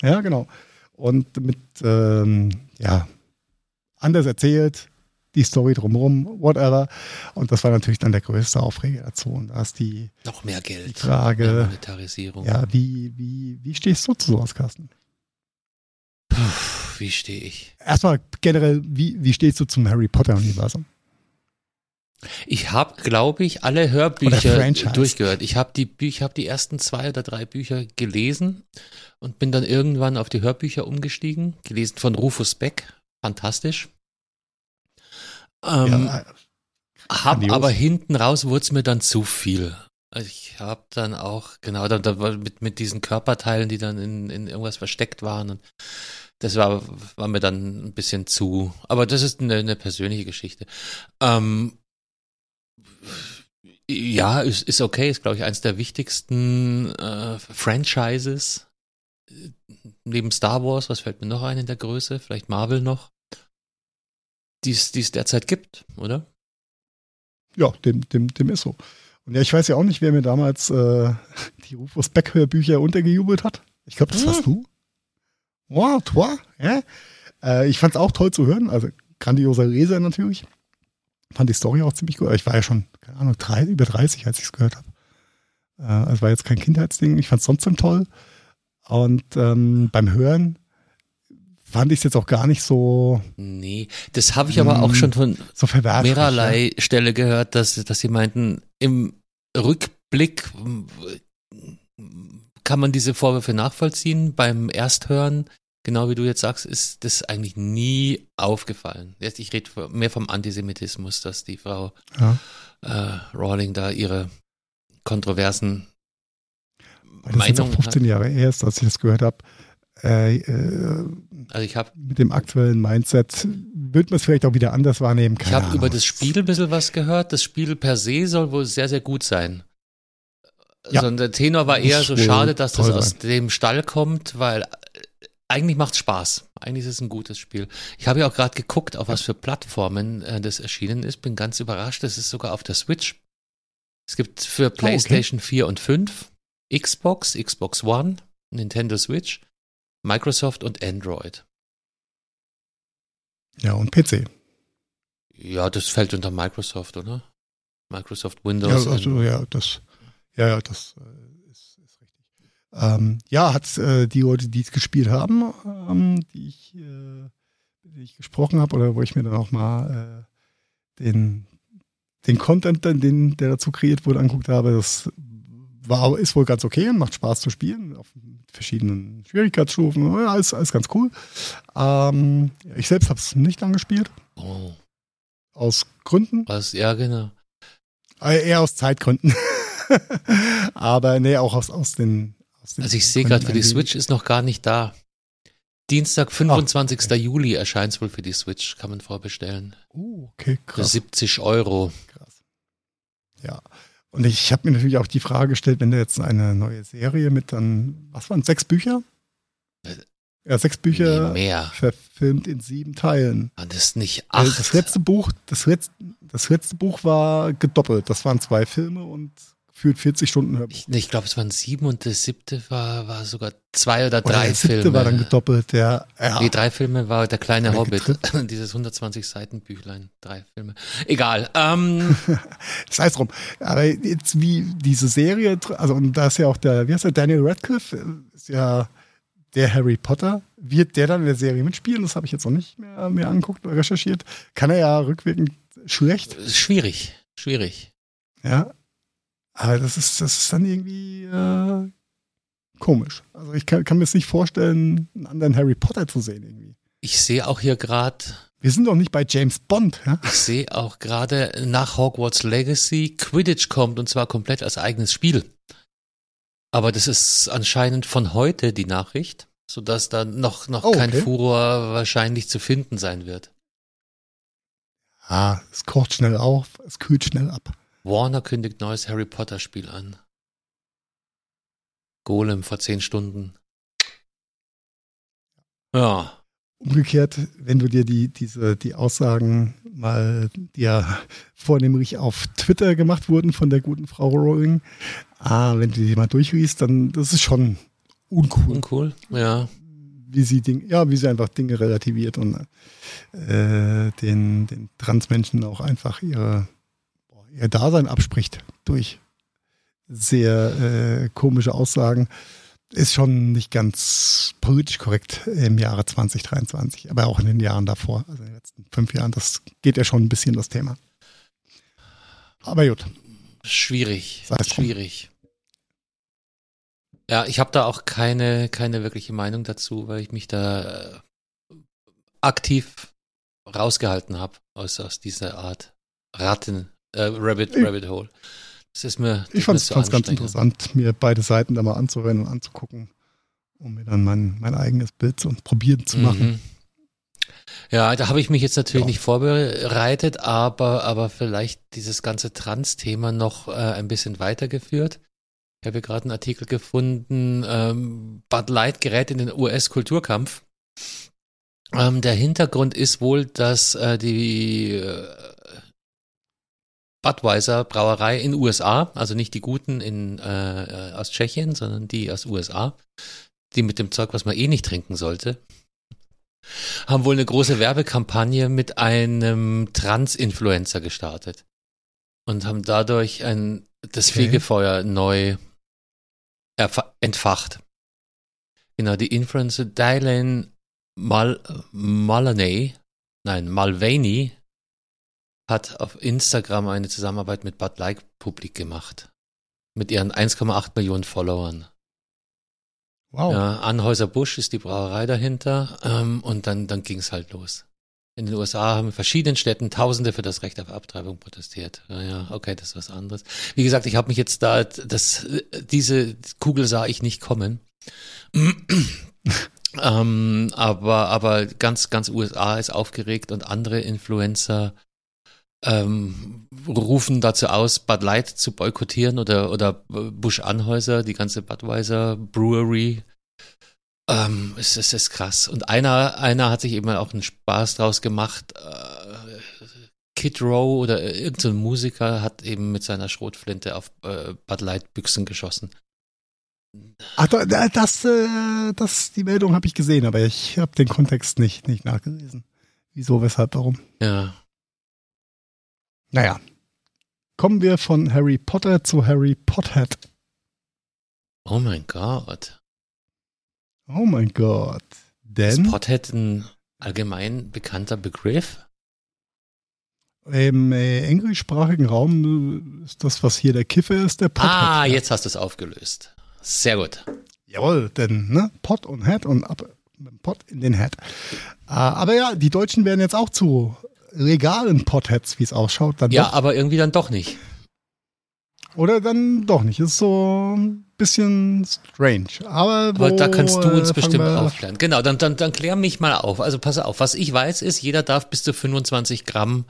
Ja, genau. Und mit, ähm, ja, anders erzählt, die Story drumherum, whatever. Und das war natürlich dann der größte Aufreger dazu. Und da ist die, Noch mehr die Geld. Mehr Frage, Monetarisierung. ja, wie, wie, wie stehst du zu sowas, Carsten? Puh, wie stehe ich? Erstmal generell, wie, wie stehst du zum Harry Potter-Universum? Ich habe, glaube ich, alle Hörbücher durchgehört. Ich habe die, ich habe die ersten zwei oder drei Bücher gelesen und bin dann irgendwann auf die Hörbücher umgestiegen. Gelesen von Rufus Beck. Fantastisch. Ähm, ja, hab aber hinten raus wurde es mir dann zu viel. Also ich habe dann auch, genau, da, da mit, mit diesen Körperteilen, die dann in, in irgendwas versteckt waren. Und das war, war mir dann ein bisschen zu. Aber das ist eine, eine persönliche Geschichte. Ähm, ja, ist, ist okay, ist, glaube ich, eins der wichtigsten äh, Franchises. Äh, Neben Star Wars, was fällt mir noch ein in der Größe? Vielleicht Marvel noch. Die es derzeit gibt, oder? ja dem, dem, dem ist so. Und ja, ich weiß ja auch nicht, wer mir damals äh, die Rufus Beck-Hörbücher untergejubelt hat. Ich glaube, das Hm. warst du. Wow, toi, ja. Äh, ich fand es auch toll zu hören. Also grandioser Leser natürlich. Fand die Story auch ziemlich gut. Ich war ja schon, keine Ahnung, drei, über 30, als ich es gehört habe. Äh, also war jetzt kein Kindheitsding. Ich fand es trotzdem toll. Und ähm, beim Hören fand ich es jetzt auch gar nicht so, Nee, das habe ich aber auch Hm, schon von so mehrerlei Stelle gehört, dass, dass sie meinten, im Rückblick mm, kann man diese Vorwürfe nachvollziehen. Beim Ersthören, genau wie du jetzt sagst, ist das eigentlich nie aufgefallen. Jetzt, Ich rede mehr vom Antisemitismus, dass die Frau Ja. äh, Rowling da ihre kontroversen Weil das jetzt auch Meinungen 15 hat. Jahre her ist, als ich das gehört habe. Äh, äh, Also ich habe mit dem aktuellen Mindset wird man es vielleicht auch wieder anders wahrnehmen. Ich Keine habe über das Spiel ein bisschen was gehört. Das Spiel per se soll wohl sehr, sehr gut sein. Ja. Sondern der Tenor war eher so schade, dass das aus sein. dem Stall kommt, weil äh, eigentlich macht's Spaß. Eigentlich ist es ein gutes Spiel. Ich habe ja auch gerade geguckt, auf was für Plattformen äh, das erschienen ist. Bin ganz überrascht. Das ist sogar auf der Switch. Es gibt Oh, für PlayStation 4 und 5, Xbox, Xbox One, Nintendo Switch, Microsoft und Android. Ja, und PC. Ja, das fällt unter Microsoft, oder? Microsoft Ja, Windows. also, ja, das, ja, ja, das äh, ist, ist richtig. Ähm, ja, hat äh, die Leute, die es gespielt haben, ähm, die ich, äh, denen ich gesprochen habe oder wo ich mir dann auch mal äh, den, den Content, dann, den, der dazu kreiert wurde, angeguckt habe, das war, ist wohl ganz okay und macht Spaß zu spielen auf verschiedenen Schwierigkeitsstufen. Ja, alles, alles ganz cool. Ähm, ich selbst habe es nicht angespielt, oh. aus Gründen. Was? Ja, genau. Äh, eher aus Zeitgründen. Aber nee, auch aus, aus den. Aus den also ich sehe gerade, für die Switch ist noch gar nicht da. Dienstag, 25. Ach, okay. Juli erscheint es wohl für die Switch, kann man vorbestellen. Uh, okay, krass. Für 70 Euro. Krass. Ja. Und ich habe mir natürlich auch die Frage gestellt, wenn du jetzt eine neue Serie mit dann, was waren sechs Bücher? Äh, ja, sechs Bücher nee, mehr. verfilmt in sieben Teilen. War das nicht acht? Das letzte Buch, das letzte, das letzte Buch war gedoppelt. Das waren zwei Filme und führt 40 Stunden Hörbuch. Ich, ich glaube, es waren sieben und das siebte war, war sogar zwei oder drei oder der siebte Filme. war dann gedoppelt, der, ja. Die drei Filme war der kleine der Hobbit, dieses 120 Seiten Büchlein, drei Filme. Egal. Ähm. das heißt drum. Aber jetzt wie diese Serie, also und da ist ja auch der, wie heißt der, Daniel Radcliffe, ist ja der Harry Potter. Wird der dann in der Serie mitspielen? Das habe ich jetzt noch nicht mehr, mehr angeguckt oder recherchiert. Kann er ja rückwirkend schlecht. Schwierig, schwierig. Ja, aber das ist, das ist dann irgendwie äh, komisch. Also ich kann, kann mir jetzt nicht vorstellen, einen anderen Harry Potter zu sehen irgendwie. Ich sehe auch hier gerade. Wir sind doch nicht bei James Bond, ja? Ich sehe auch gerade nach Hogwarts Legacy Quidditch kommt und zwar komplett als eigenes Spiel. Aber das ist anscheinend von heute die Nachricht, sodass da noch, noch oh, kein okay. Furor wahrscheinlich zu finden sein wird. Ah, es kocht schnell auf, es kühlt schnell ab. Warner kündigt neues Harry Potter Spiel an. Golem vor zehn Stunden. Ja. Umgekehrt, wenn du dir die, diese, die Aussagen mal, die ja vornehmlich auf Twitter gemacht wurden von der guten Frau Rowling, ah, wenn du die mal durchliest, dann das ist schon uncool. Uncool, ja. Wie sie Ding, ja, wie sie einfach Dinge relativiert und äh, den, den Transmenschen auch einfach ihre ihr Dasein abspricht durch sehr äh, komische Aussagen, ist schon nicht ganz politisch korrekt im Jahre 2023, aber auch in den Jahren davor, also in den letzten fünf Jahren, das geht ja schon ein bisschen das Thema. Aber gut. Schwierig, schwierig. Ja, ich habe da auch keine, keine wirkliche Meinung dazu, weil ich mich da äh, aktiv rausgehalten habe aus, aus dieser Art Ratten, äh, Rabbit, ich, Rabbit Hole. Das ist mir. Das ich fand es ganz interessant, mir beide Seiten da mal anzuhören und anzugucken, um mir dann mein, mein eigenes Bild und probieren zu machen. Mhm. Ja, da habe ich mich jetzt natürlich ja. nicht vorbereitet, aber, aber vielleicht dieses ganze Trans-Thema noch äh, ein bisschen weitergeführt. Ich habe gerade einen Artikel gefunden, ähm, Bud Light gerät in den US-Kulturkampf. Ähm, der Hintergrund ist wohl, dass äh, die äh, Budweiser Brauerei in USA, also nicht die guten in, äh, aus Tschechien, sondern die aus USA, die mit dem Zeug, was man eh nicht trinken sollte, haben wohl eine große Werbekampagne mit einem Trans-Influencer gestartet und haben dadurch ein, das okay. Fegefeuer neu entfacht. Genau, die Influencer Dylan Mal Maloney, nein, Malvaney hat auf Instagram eine Zusammenarbeit mit Bud Light publik gemacht. Mit ihren 1,8 Millionen Followern. Wow. Ja, Anhäuser Busch ist die Brauerei dahinter ähm, und dann, dann ging es halt los. In den USA haben in verschiedenen Städten Tausende für das Recht auf Abtreibung protestiert. Ja, ja okay, das ist was anderes. Wie gesagt, ich habe mich jetzt da, das, diese Kugel sah ich nicht kommen. ähm, aber, aber ganz, ganz USA ist aufgeregt und andere Influencer ähm, rufen dazu aus, Bud Light zu boykottieren oder, oder Busch Anhäuser, die ganze Budweiser Brewery. Ähm, es, es ist krass. Und einer, einer hat sich eben auch einen Spaß draus gemacht. Äh, Kid Row oder irgendein so Musiker hat eben mit seiner Schrotflinte auf äh, Bud Light Büchsen geschossen. Ach, das, äh, das, die Meldung habe ich gesehen, aber ich habe den Kontext nicht, nicht nachgelesen. Wieso, weshalb, warum? Ja. Naja. Kommen wir von Harry Potter zu Harry Pothead. Oh mein Gott. Oh mein Gott. Denn. Ist Pothead ein allgemein bekannter Begriff? Im äh, englischsprachigen Raum ist das, was hier der Kiffer ist, der Pothead. Ah, jetzt hast du es aufgelöst. Sehr gut. Jawohl, denn ne, Pot und Head und ab mit dem Pot in den Head. Uh, aber ja, die Deutschen werden jetzt auch zu legalen Potheads, wie es ausschaut, dann Ja, doch. aber irgendwie dann doch nicht. Oder dann doch nicht. Ist so ein bisschen strange. Aber, Aber da kannst du uns äh, bestimmt aufklären. Genau, dann, dann, dann klär mich mal auf. Also pass auf, was ich weiß ist, jeder darf bis zu 25 Gramm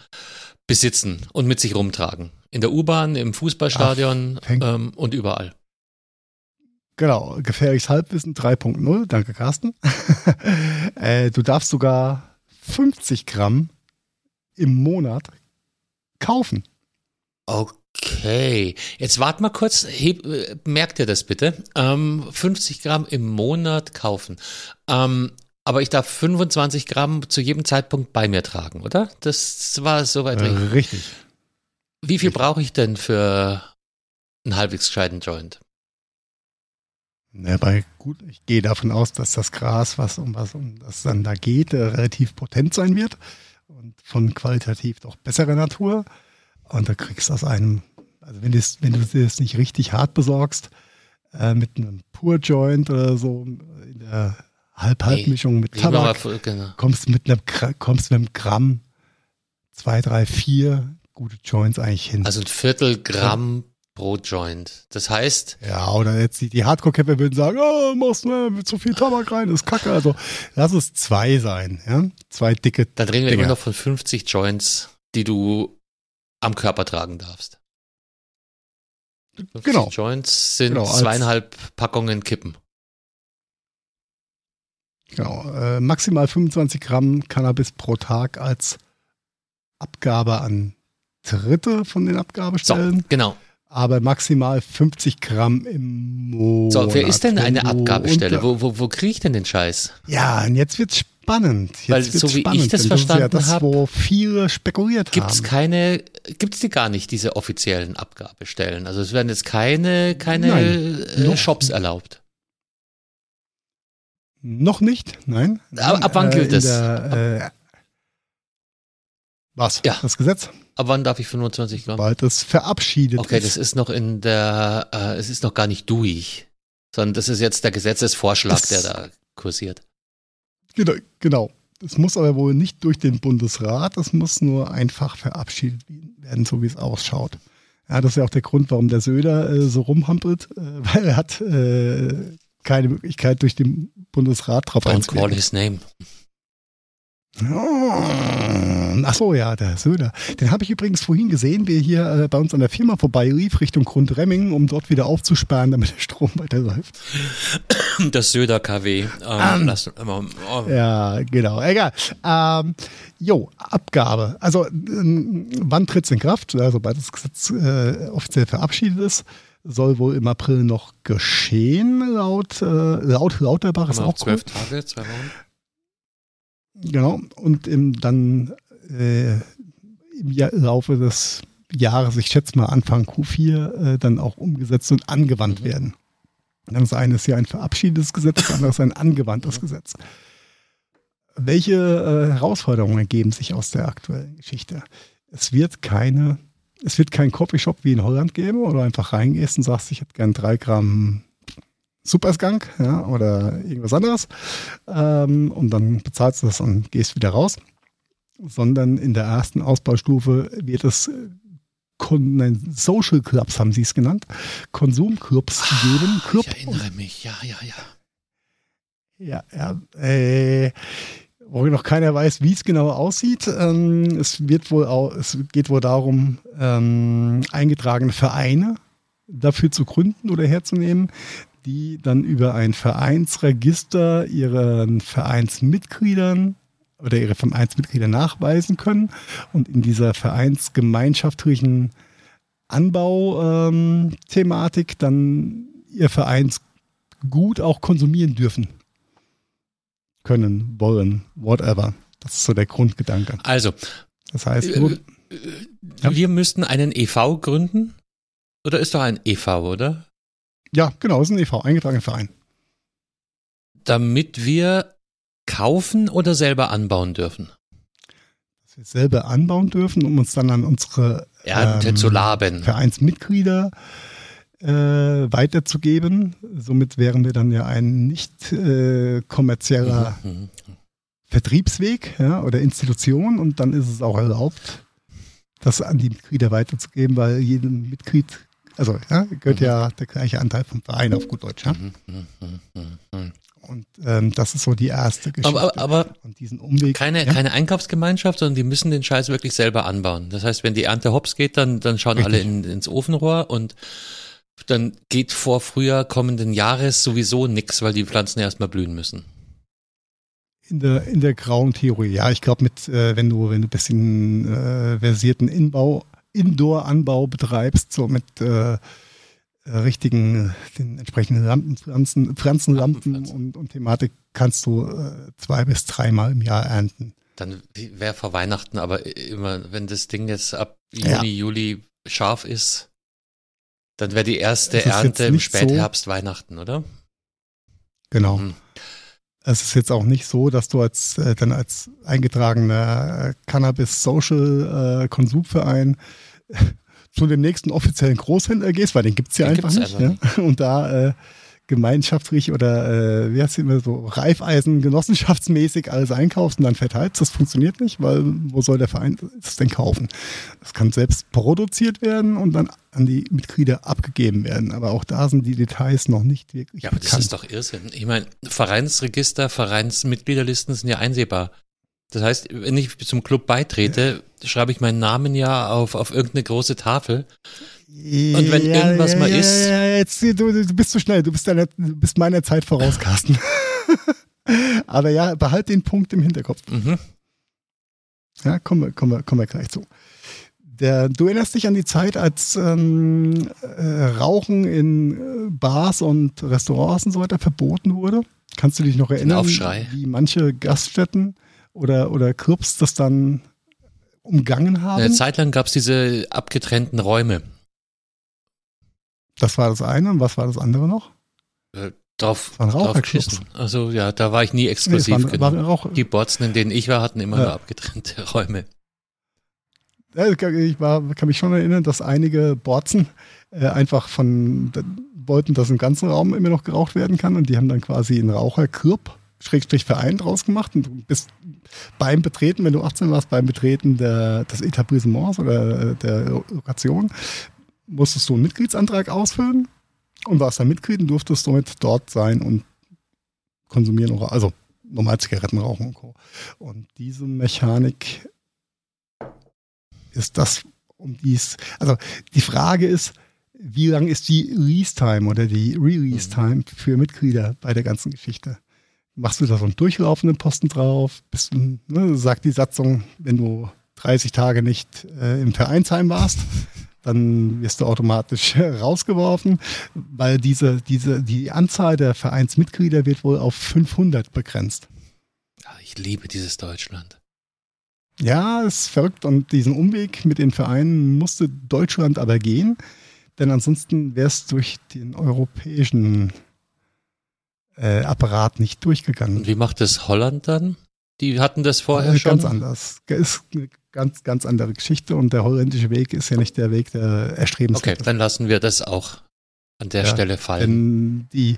besitzen und mit sich rumtragen. In der U-Bahn, im Fußballstadion Ach, ähm, und überall. Genau, gefährliches Halbwissen 3.0. Danke, Carsten. äh, du darfst sogar 50 Gramm im Monat kaufen. Okay, jetzt wart mal kurz, heb, äh, merkt ihr das bitte? Ähm, 50 Gramm im Monat kaufen. Ähm, aber ich darf 25 Gramm zu jedem Zeitpunkt bei mir tragen, oder? Das war soweit Äh, richtig. richtig. Wie viel brauche ich denn für einen halbwegs gescheiten Joint? Ja, bei gut, ich gehe davon aus, dass das Gras, was um was um das dann da geht, äh, relativ potent sein wird und von qualitativ doch besserer Natur. Und da kriegst du aus einem, also wenn, wenn du das nicht richtig hart besorgst, äh, mit einem Pur Joint oder so in der Halb-Halb-Mischung mit Tabak, genau. kommst mit einem kommst mit einem Gramm, zwei, drei, vier gute Joints eigentlich hin. Also ein Viertel Gramm pro Joint. Das heißt, Ja, oder jetzt die, die Hardcore-Capper würden sagen, oh, machst ne, zu viel Tabak rein, ist kacke. Also lass es zwei sein, ja. Zwei dicke. dann reden wir Dinger. immer noch von 50 Joints, die du am Körper tragen darfst. 50 Genau. Joints sind Genau, zweieinhalb Packungen Kippen. Genau. Äh, maximal 25 Gramm Cannabis pro Tag als Abgabe an Dritte von den So, Abgabestellen, genau. Aber maximal 50 Gramm im Monat. So, wer ist denn eine Abgabestelle? Wo, wo, wo kriege ich denn den Scheiß? Ja, und jetzt wird's spannend. Jetzt Weil so wie ich spannend, das ist ja verstanden das, hab, wo viele spekuliert Gibt's haben. keine, gibt's die gar nicht, diese offiziellen Abgabestellen? Also es werden jetzt keine, keine Nein, äh, Shops erlaubt. Noch nicht, nein. Ab- ab wann Äh, gilt in das? Der, äh, was? Ja. Das Gesetz? Ab wann darf ich 25 Gramm? Bald es verabschiedet Okay, ist. das ist noch in der, äh, es ist noch gar nicht durch, sondern das ist jetzt der Gesetzesvorschlag, Das- der da kursiert. Genau, genau. Das muss aber wohl nicht durch den Bundesrat, das muss nur einfach verabschiedet werden, so wie es ausschaut. Ja, das ist ja auch der Grund, warum der Söder äh, so rumhampelt, äh, weil er hat äh, keine Möglichkeit, durch den Bundesrat drauf Don't call his name. Ach so, ja, der Söder. Den habe ich übrigens vorhin gesehen, wie er hier äh, bei uns an der Firma vorbeilief, Richtung Grundremmingen, um dort wieder aufzusperren, damit der Strom weiterläuft. Das Söder KW. Ähm, lass, ähm, oh, Ja, genau. Egal. Ähm, jo, Abgabe. Also, wann tritt es in Kraft? Ja, sobald das Gesetz äh, offiziell verabschiedet ist, soll wohl im April noch geschehen, laut, äh, laut Lauterbach. Ist haben auch noch cool. zwölf Tage, zwei Wochen. Genau. Und im, dann äh, im Jahr, Laufe des Jahres, ich schätze mal Anfang Q4, äh, dann auch umgesetzt und angewandt Mhm. werden. Das eine ist ja ein verabschiedetes Gesetz, das andere ist ein angewandtes Gesetz. Welche äh, Herausforderungen ergeben sich aus der aktuellen Geschichte? Es wird keine, es wird keinen Coffeeshop wie in Holland geben, wo du einfach reingehst und sagst, ich hätte gern drei Gramm Superskunk ja, oder irgendwas anderes. Ähm, und dann bezahlst du das und gehst wieder raus. Sondern in der ersten Ausbaustufe wird es äh, Kon nein, Social Clubs, haben sie es genannt, Konsumclubs geben. Club Ich erinnere mich, ja, ja, ja. ja, ja, äh, wo noch keiner weiß, wie es genau aussieht. Ähm, es wird wohl auch, es geht wohl darum, ähm, eingetragene Vereine dafür zu gründen oder herzunehmen, die dann über ein Vereinsregister ihren Vereinsmitgliedern oder ihre Vereinsmitglieder nachweisen können und in dieser vereinsgemeinschaftlichen Anbau-Thematik dann ihr Vereinsgut auch konsumieren dürfen können, wollen, whatever. Das ist so der Grundgedanke. Also, Das heißt, Äh, nur, äh, Ja. wir müssten einen EV gründen. Oder ist doch ein EV, oder? Ja, genau, ist ein e.V., eingetragener Verein. Damit wir kaufen oder selber anbauen dürfen. Dass wir selber anbauen dürfen, um uns dann an unsere Ja, Ähm, zu laben. Vereinsmitglieder äh, weiterzugeben. Somit wären wir dann ja ein nicht äh, kommerzieller Mhm. Vertriebsweg ja, oder Institution und dann ist es auch erlaubt, das an die Mitglieder weiterzugeben, weil jedem Mitglied Also, ja, gehört mhm. ja der gleiche Anteil vom Verein auf gut Deutsch, ja. Mhm, mhm, und ähm, das ist so die erste Geschichte. Aber, aber und diesen Umweg, keine, ja? keine Einkaufsgemeinschaft, sondern die müssen den Scheiß wirklich selber anbauen. Das heißt, wenn die Ernte hops geht, dann, dann schauen Richtig. alle in, ins Ofenrohr und dann geht vor Frühjahr kommenden Jahres sowieso nix, weil die Pflanzen erstmal blühen müssen. In der, in der grauen Theorie, ja. Ich glaube, mit, äh, wenn du, wenn du ein bisschen äh, versierten Inbau, Indoor-Anbau betreibst, so mit äh, äh richtigen, den entsprechenden Lampen, Pflanzen, Pflanzenlampen und, und Thematik, kannst du äh, zwei bis dreimal im Jahr ernten. Dann wäre vor Weihnachten aber immer, wenn das Ding jetzt ab Juni, ja. Juli scharf ist, dann wäre die erste Ernte im Spätherbst so, Weihnachten, oder? Genau. Mhm. Es ist jetzt auch nicht so, dass du als äh, dann als eingetragener äh, Cannabis-Social-Konsumverein äh, zu dem nächsten offiziellen Großhändler gehst, weil den gibt's ja den einfach nicht. Einfach ja? Und da äh, gemeinschaftlich oder äh, wie heißt es immer so Reifeisen genossenschaftsmäßig alles einkaufst und dann verteilst. Das funktioniert nicht, weil wo soll der Verein das denn kaufen? Das kann selbst produziert werden und dann an die Mitglieder abgegeben werden. Aber auch da sind die Details noch nicht wirklich. Ja, aber bekannt. das ist doch Irrsinn. Ich meine, Vereinsregister, Vereinsmitgliederlisten sind ja einsehbar. Das heißt, wenn ich zum Club beitrete, ja. schreibe ich meinen Namen ja auf, auf irgendeine große Tafel und wenn ja, irgendwas ja, mal ja, ist. Ja, jetzt, du, du bist zu schnell, du bist, deiner, du bist meiner Zeit voraus, Carsten. Aber ja, behalt den Punkt im Hinterkopf. Mhm. Ja, kommen wir, kommen, wir, kommen wir gleich zu. Der, du erinnerst dich an die Zeit, als ähm, äh, Rauchen in äh, Bars und Restaurants und so weiter verboten wurde? Kannst du dich noch erinnern, wie manche Gaststätten oder, oder Clubs das dann umgangen haben? Eine Zeit lang gab es diese abgetrennten Räume. Das war das eine. Und was war das andere noch? Äh, drauf, drauf geschissen. Also ja, da war ich nie exklusiv. Nee, waren, waren die Botzen, in denen ich war, hatten immer ja. nur abgetrennte Räume. Ich war, kann mich schon erinnern, dass einige Borzen äh, einfach von wollten, dass im ganzen Raum immer noch geraucht werden kann und die haben dann quasi einen Raucherclub Schrägstrich Verein draus gemacht und du bist beim Betreten, wenn du 18 warst, beim Betreten der, des Etablissements oder äh, der Lokation, musstest du einen Mitgliedsantrag ausfüllen und warst dann Mitglied und durftest somit dort sein und konsumieren, also normal Zigaretten rauchen und Co. Und diese Mechanik ist das, um dies, also die Frage ist, wie lang ist die Release-Time oder die Release-Time für Mitglieder bei der ganzen Geschichte? Machst du da so einen durchlaufenden Posten drauf? Bist, ne, sagt die Satzung, wenn du 30 Tage nicht äh, im Vereinsheim warst, dann wirst du automatisch rausgeworfen, weil diese, diese, die Anzahl der Vereinsmitglieder wird wohl auf 500 begrenzt. Ich liebe dieses Deutschland. Ja, ist verrückt und diesen Umweg mit den Vereinen musste Deutschland aber gehen, denn ansonsten wäre es durch den europäischen äh, Apparat nicht durchgegangen. Und wie macht das Holland dann? Die hatten das vorher äh, schon? Ganz anders. Ist eine ganz, ganz andere Geschichte und der holländische Weg ist ja nicht der Weg, der erstrebenswert Okay, dann lassen wir das auch an der ja, Stelle fallen. Denn die,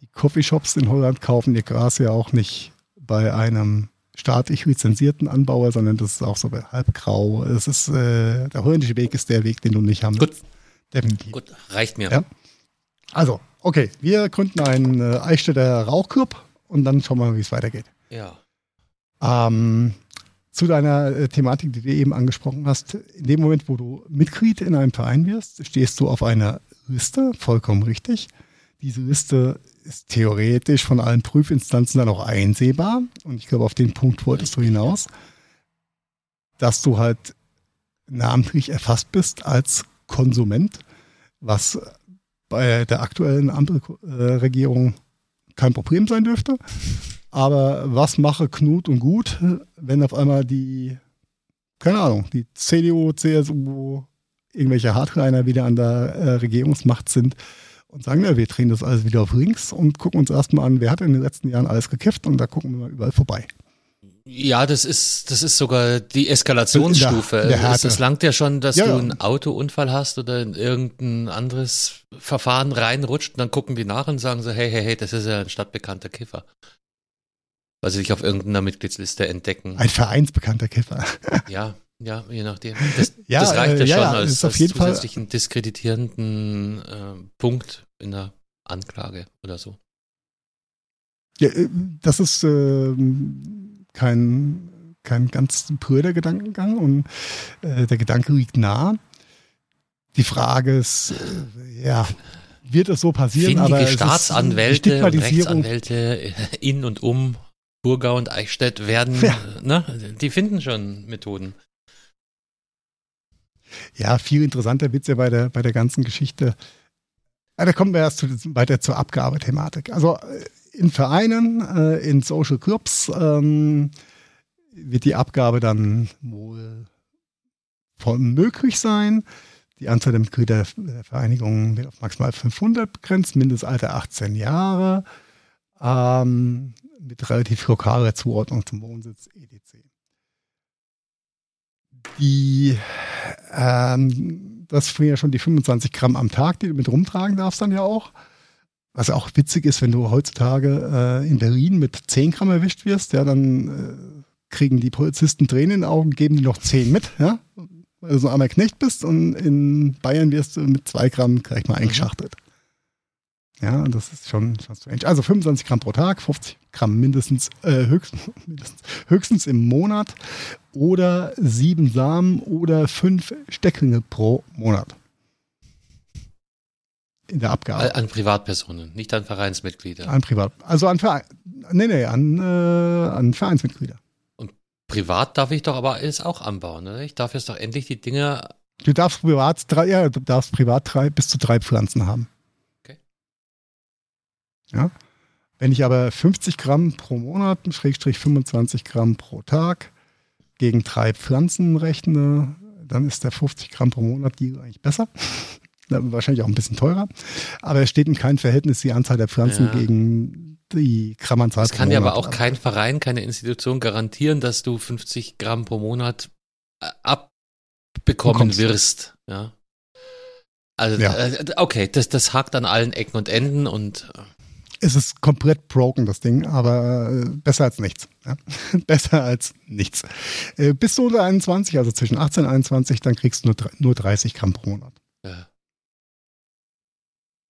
die Coffeeshops in Holland kaufen ihr Gras ja auch nicht bei einem staatlich lizenzierten Anbauer, sondern das ist auch so halbgrau. Es ist, äh, der holländische Weg ist der Weg, den du nicht haben Gut. Definitiv. Gut, reicht mir. Ja? Also, okay, wir gründen einen äh, Eichstätter Rauchclub und dann schauen wir mal, wie es weitergeht. Ja. Ähm, zu deiner äh, Thematik, die du eben angesprochen hast. In dem Moment, wo du Mitglied in einem Verein wirst, stehst du auf einer Liste, vollkommen richtig. Diese Liste ist theoretisch von allen Prüfinstanzen dann auch einsehbar. Und ich glaube, auf den Punkt wolltest du hinaus, dass du halt namentlich erfasst bist als Konsument, was bei der aktuellen Ampelregierung kein Problem sein dürfte. Aber was mache Knut und Gut, wenn auf einmal die, keine Ahnung, die CDU, CSU, irgendwelche Hardliner wieder an der äh, Regierungsmacht sind und sagen, ja, wir drehen das alles wieder auf links und gucken uns erstmal an, wer hat in den letzten Jahren alles gekifft und da gucken wir mal überall vorbei. Ja, das ist, das ist sogar die Eskalationsstufe. Der, der es, es langt ja schon, dass ja, du einen Autounfall hast oder in irgendein anderes Verfahren reinrutscht und dann gucken die nach und sagen so, hey, hey, hey, das ist ja ein stadtbekannter Kiffer weil sie sich auf irgendeiner Mitgliedsliste entdecken. Ein vereinsbekannter Kiffer. ja. Ja, je nachdem. Das, Ja, das reicht ja äh, schon ja, als, ist auf als jeden Fall- zusätzlichen diskreditierenden äh, Punkt in der Anklage oder so. Ja, äh, das ist ähm, kein, kein ganz pröder Gedankengang und äh, der Gedanke liegt nah. Die Frage ist, äh, ja, wird es so passieren? aber Findige die Staatsanwälte Rechtsanwälte in und um Burgau und Eichstätt werden, Ja. ne, die finden schon Methoden. Ja, viel interessanter wird's ja bei der, bei der ganzen Geschichte. Ja, da kommen wir erst zu, weiter zur Abgabethematik. Also äh, in Vereinen, äh, in Social Clubs ähm, wird die Abgabe dann wohl möglich sein. Die Anzahl der Mitglieder der Vereinigung wird auf maximal 500 begrenzt, Mindestalter 18 Jahre, ähm, mit relativ lokaler Zuordnung zum Wohnsitz EDC. Die ähm, das sind ja schon die 25 Gramm am Tag, die du mit rumtragen darfst dann ja auch. Was auch witzig ist, wenn du heutzutage äh, in Berlin mit 10 Gramm erwischt wirst, ja, dann äh, kriegen die Polizisten Tränen in den Augen, geben dir noch 10 mit, ja, weil du so ein armer Knecht bist und in Bayern wirst du mit 2 Gramm gleich mal eingeschachtet. Ja, und das ist schon, schon strange. Also 25 Gramm pro Tag, 50 Gramm mindestens, äh, höchstens, mindestens, höchstens im Monat oder sieben Samen oder fünf Stecklinge pro Monat. In der Abgabe. An Privatpersonen, nicht an Vereinsmitglieder. An Privat. Also an Verein. Nee, nee, an, äh, an Vereinsmitglieder. Privat darf ich doch aber alles auch anbauen, oder? Ich darf jetzt doch endlich die Dinger. Du darfst privat drei, ja, du darfst privat drei, bis zu drei Pflanzen haben. Ja. Wenn ich aber 50 Gramm pro Monat, Schrägstrich 25 Gramm pro Tag gegen drei Pflanzen rechne, dann ist der 50 Gramm pro Monat Deal eigentlich besser. Wahrscheinlich auch ein bisschen teurer. Aber es steht in keinem Verhältnis die Anzahl der Pflanzen Ja. gegen die Grammanzahl Das kann dir aber auch kein Verein, keine Institution garantieren, dass du 50 Gramm pro Monat äh, abbekommen wirst. Ja. Also, Ja. äh, okay, das, das hakt an allen Ecken und Enden und äh, Es ist komplett broken, das Ding, aber äh, besser als nichts. Ja? besser als nichts. Bist du unter 21, also zwischen 18 und 21, dann kriegst du nur, nur 30 Gramm pro Monat. ja.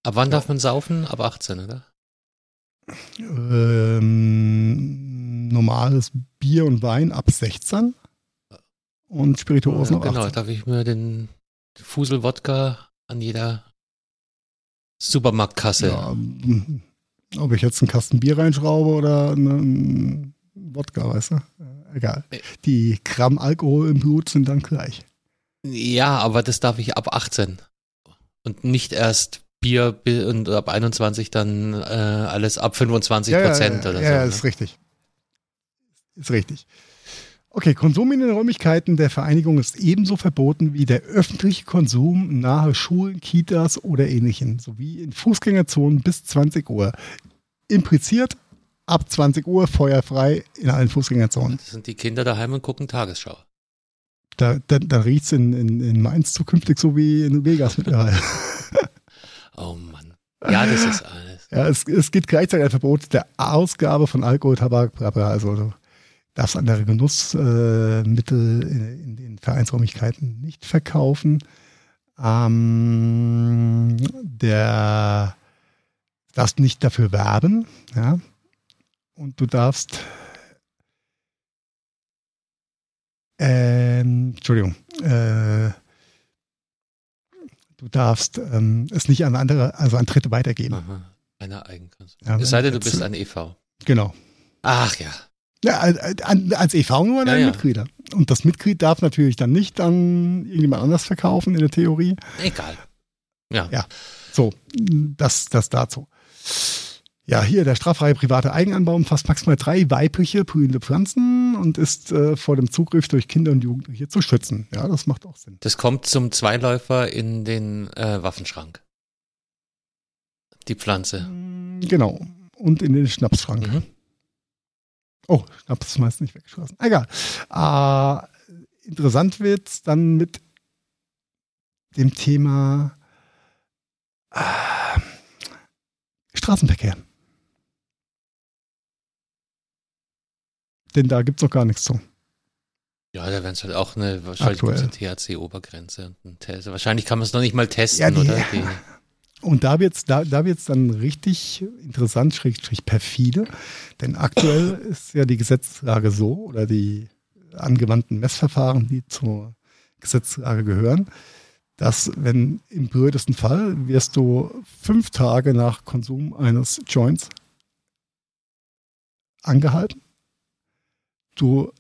Ab wann darf man saufen? Ab 18, oder? Ähm, normales Bier und Wein ab 16 und Spirituosen Ja, ab genau, 18. darf ich mir den Fusel Wodka an jeder Supermarktkasse. Ja, ob ich jetzt einen Kasten Bier reinschraube oder einen Wodka, weißt du? Äh, Egal. Äh. Die Gramm Alkohol im Blut sind dann gleich. Ja, aber das darf ich ab 18. Und nicht erst Bier bi- und ab 21 dann äh, alles ab 25 Prozent ja, oder ja, so. Ja, ne? ist richtig. Ist richtig. Okay, Konsum in den Räumlichkeiten der Vereinigung ist ebenso verboten wie der öffentliche Konsum nahe Schulen, Kitas oder ähnlichem, sowie in Fußgängerzonen bis 20 Uhr. Impliziert ab 20 Uhr feuerfrei in allen Fußgängerzonen. Das sind die Kinder daheim und gucken Tagesschau. Da, da, da riecht es in, in, in Mainz zukünftig so wie in Vegas mittlerweile. Oh Mann. Ja, das ist alles. Ja, es, es gibt gleichzeitig ein Verbot der Ausgabe von Alkohol, Tabak, bla bla. Also darfst andere Genussmittel äh, in, den Vereinsräumlichkeiten nicht verkaufen. Ähm, der darfst nicht dafür werben, ja. Und du darfst ähm, Entschuldigung, äh, du darfst ähm, es nicht an andere, also an Dritte weitergeben. Aha. Eine Eigenkonsum. Ja, es sei denn, du bist ein EV. Genau. Ach ja. Ja, als, EV nur an Ja, deine ja. Mitglieder. Und das Mitglied darf natürlich dann nicht an irgendjemand anders verkaufen in der Theorie. Egal. Ja. Ja. So, das, das dazu. Ja, hier der straffreie private Eigenanbau umfasst maximal drei weibliche blühende Pflanzen und ist äh, vor dem Zugriff durch Kinder und Jugendliche zu schützen. Ja, das macht auch Sinn. Das kommt zum Zweiläufer in den äh, Waffenschrank. Die Pflanze. Genau. Und in den Schnapsschrank. Mhm. Oh, Schnaps ist meist nicht weggeschlossen. Egal. Äh, interessant wird's dann mit dem Thema äh, Straßenverkehr. Denn da gibt's noch gar nichts zu. Ja, da wären es halt auch eine wahrscheinlich eine THC-Obergrenze. Wahrscheinlich kann man es noch nicht mal testen, ja, die, oder? Die, und da wird es da, da wird's dann richtig interessant, schrägstrich perfide. Denn aktuell ist ja die Gesetzlage so, oder die angewandten Messverfahren, die zur Gesetzlage gehören, dass wenn im blödesten Fall wirst du fünf Tage nach Konsum eines Joints angehalten. Du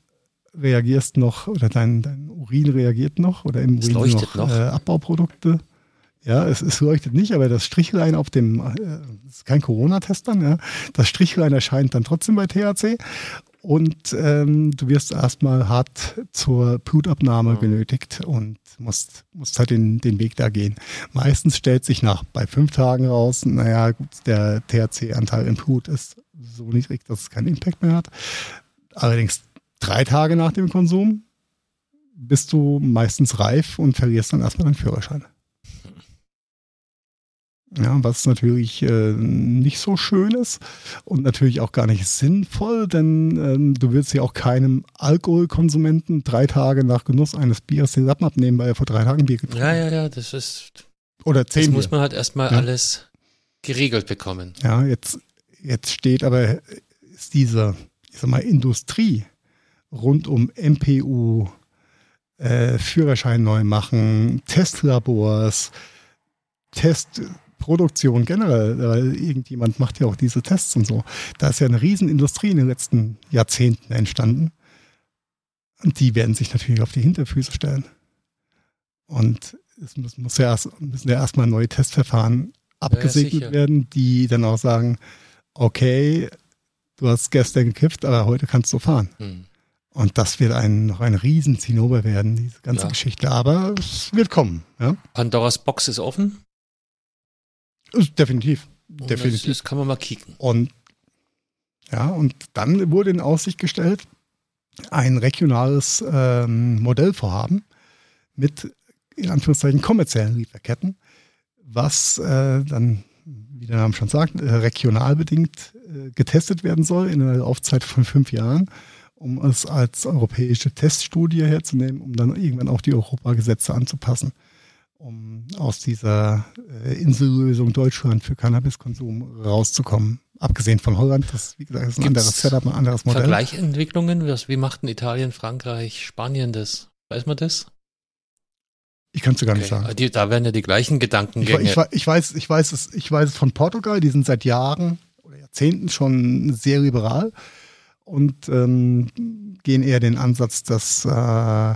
reagierst noch oder dein, dein Urin reagiert noch oder im Urin noch, noch. Äh, Abbauprodukte. Ja, es, es leuchtet nicht, aber das Strichlein auf dem, äh, ist kein Corona-Test dann, ja. Das Strichlein erscheint dann trotzdem bei THC und ähm, du wirst erstmal hart zur Blutabnahme mhm. genötigt und musst, musst halt den, den Weg da gehen. Meistens stellt sich nach bei fünf Tagen raus, naja, gut, der THC-Anteil im Blut ist so niedrig, dass es keinen Impact mehr hat. Allerdings drei Tage nach dem Konsum bist du meistens reif und verlierst dann erstmal deinen Führerschein. Ja, was natürlich äh, nicht so schön ist und natürlich auch gar nicht sinnvoll, denn ähm, du willst ja auch keinem Alkoholkonsumenten drei Tage nach Genuss eines Biers den Lappen abnehmen, weil er vor drei Tagen Bier getrunken hat. Ja, ja, ja, das ist. Oder zehn. Das muss man halt erstmal ja. alles geregelt bekommen. Ja, jetzt, jetzt steht aber, ist diese, ich sag mal, Industrie rund um MPU, äh, Führerschein neu machen, Testlabors, Test Produktion generell, weil irgendjemand macht ja auch diese Tests und so. Da ist ja eine Riesenindustrie in den letzten Jahrzehnten entstanden. Und die werden sich natürlich auf die Hinterfüße stellen. Und es muss, muss ja erst, müssen ja erstmal neue Testverfahren abgesegnet ja, werden, die dann auch sagen, okay, du hast gestern gekifft, aber heute kannst du fahren. Hm. Und das wird ein, noch ein Riesenzinnober werden, diese ganze ja. Geschichte. Aber es wird kommen. Ja? Pandoras Box ist offen. Definitiv. Definitiv. Das, das, kann man mal kicken. Und ja, und dann wurde in Aussicht gestellt, ein regionales ähm, Modellvorhaben mit in Anführungszeichen kommerziellen Lieferketten, was äh, dann, wie der Name schon sagt, äh, regional bedingt äh, getestet werden soll in einer Laufzeit von fünf Jahren, um es als europäische Teststudie herzunehmen, um dann irgendwann auch die Europagesetze anzupassen um aus dieser äh, Insellösung Deutschland für Cannabiskonsum rauszukommen. Abgesehen von Holland, das wie gesagt ist ein Gibt's anderes Setup, ein anderes Modell. Vergleichentwicklungen, was, wie machten Italien, Frankreich, Spanien das? Weiß man das? Ich kann es dir gar okay. nicht sagen. Die, da werden ja die gleichen Gedankengänge. Ich, ich, ich, weiß, ich weiß es, ich weiß es von Portugal. Die sind seit Jahren oder Jahrzehnten schon sehr liberal und ähm, gehen eher den Ansatz, dass äh,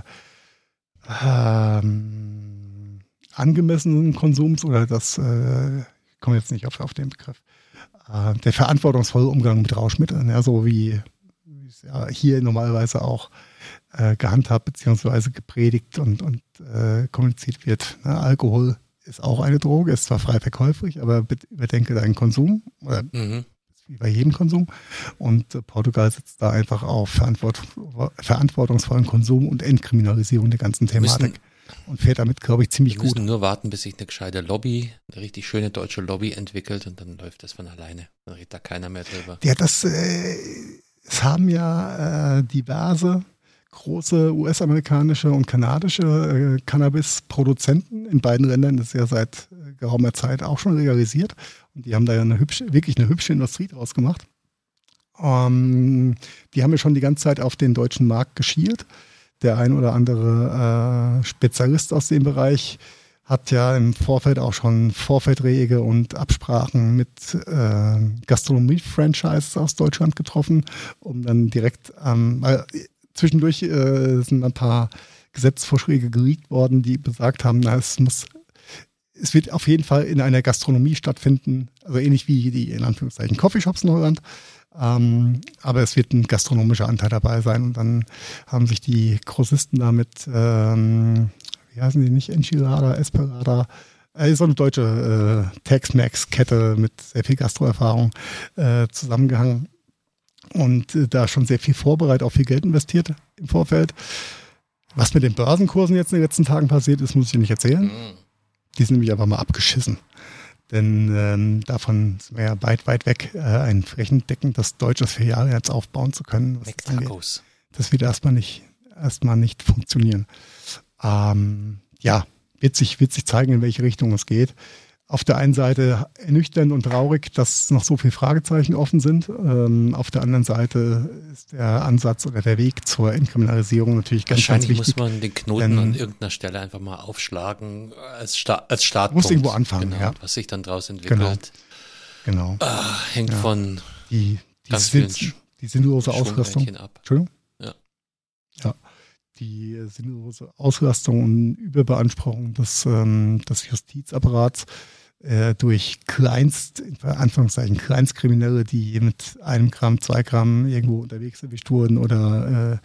ähm, angemessenen Konsums oder das, äh, ich komme jetzt nicht auf, auf den Begriff, äh, der verantwortungsvolle Umgang mit Rauschmitteln, ja, so wie, es ja hier normalerweise auch äh, gehandhabt bzw. gepredigt und, und äh, kommuniziert wird. Ne? Alkohol ist auch eine Droge, ist zwar frei verkäuflich, aber überdenke deinen Konsum oder mhm. wie bei jedem Konsum. Und äh, Portugal setzt da einfach auf Verantwort, verantwortungsvollen Konsum und Entkriminalisierung der ganzen Thematik. Und fährt damit, glaube ich, ziemlich gut. Wir müssen nur warten, bis sich eine gescheite Lobby, eine richtig schöne deutsche Lobby entwickelt und dann läuft das von alleine. Dann redet da keiner mehr drüber. Ja, das, äh, es haben ja äh, diverse große US-amerikanische und kanadische äh, Cannabis-Produzenten in beiden Ländern. Das ist ja seit äh, geraumer Zeit auch schon legalisiert. Und die haben da ja eine hübsche, wirklich eine hübsche Industrie draus gemacht. Ähm, die haben ja schon die ganze Zeit auf den deutschen Markt geschielt der ein oder andere äh, Spezialist aus dem Bereich hat ja im Vorfeld auch schon Vorfeldrege und Absprachen mit äh, Gastronomie-Franchises aus Deutschland getroffen, um dann direkt ähm, äh, zwischendurch äh, sind ein paar Gesetzesvorschläge geleakt worden, die besagt haben, na, es muss es wird auf jeden Fall in einer Gastronomie stattfinden, also ähnlich wie die in Anführungszeichen Coffeeshops in Holland. Ähm, aber es wird ein gastronomischer Anteil dabei sein. Und dann haben sich die Grossisten damit, ähm, wie heißen die nicht, Enchilada, Esperada, äh, so eine deutsche äh, Tex-Mex-Kette mit sehr viel Gastroerfahrung äh, zusammengehangen und äh, da schon sehr viel vorbereitet, auch viel Geld investiert im Vorfeld. Was mit den Börsenkursen jetzt in den letzten Tagen passiert ist, muss ich dir nicht erzählen. Mhm. Die sind nämlich einfach mal abgeschissen. Denn ähm, davon sind wir ja weit, weit weg, äh, ein flächendeckendes deutsches Filialnetz aufbauen zu können. McTacos. Das wird erstmal nicht, erstmal nicht funktionieren. Ähm, ja, wird sich, wird sich zeigen, in welche Richtung es geht. Auf der einen Seite ernüchternd und traurig, dass noch so viele Fragezeichen offen sind. Ähm, auf der anderen Seite ist der Ansatz oder der Weg zur Entkriminalisierung natürlich ganz, Wahrscheinlich ganz wichtig. muss man den Knoten denn- an irgendeiner Stelle einfach mal aufschlagen als, Sta als Startpunkt. Muss irgendwo anfangen, genau, ja. Was sich dann daraus entwickelt, Genau. ah, hängt von Die, die, Ganz vielen sind, die sinnlose Ausrüstung. Ab. Entschuldigung? Ja. Ja. Die sinnlose Auslastung und Überbeanspruchung des, ähm, des Justizapparats äh, durch Kleinst, in Anführungszeichen Kleinstkriminelle, die mit einem Gramm, zwei Gramm irgendwo unterwegs erwischt wurden oder äh,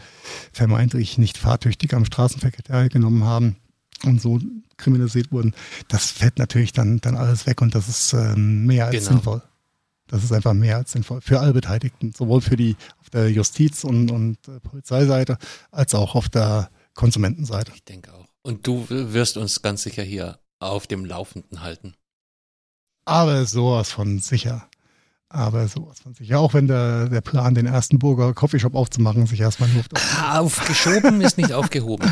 vermeintlich nicht fahrtüchtig am Straßenverkehr teilgenommen haben und so kriminalisiert wurden, das fällt natürlich dann, dann alles weg und das ist ähm, mehr als Genau. sinnvoll. Das ist einfach mehr als sinnvoll für alle Beteiligten, sowohl für die auf der Justiz- und, und äh, Polizeiseite als auch auf der Konsumentenseite. Ich denke auch. Und du wirst uns ganz sicher hier auf dem Laufenden halten. Aber sowas von sicher. Aber sowas von sicher. Auch wenn der, der Plan, den ersten Burger Coffeeshop aufzumachen, sich erstmal auf. Aufgeschoben ist nicht aufgehoben.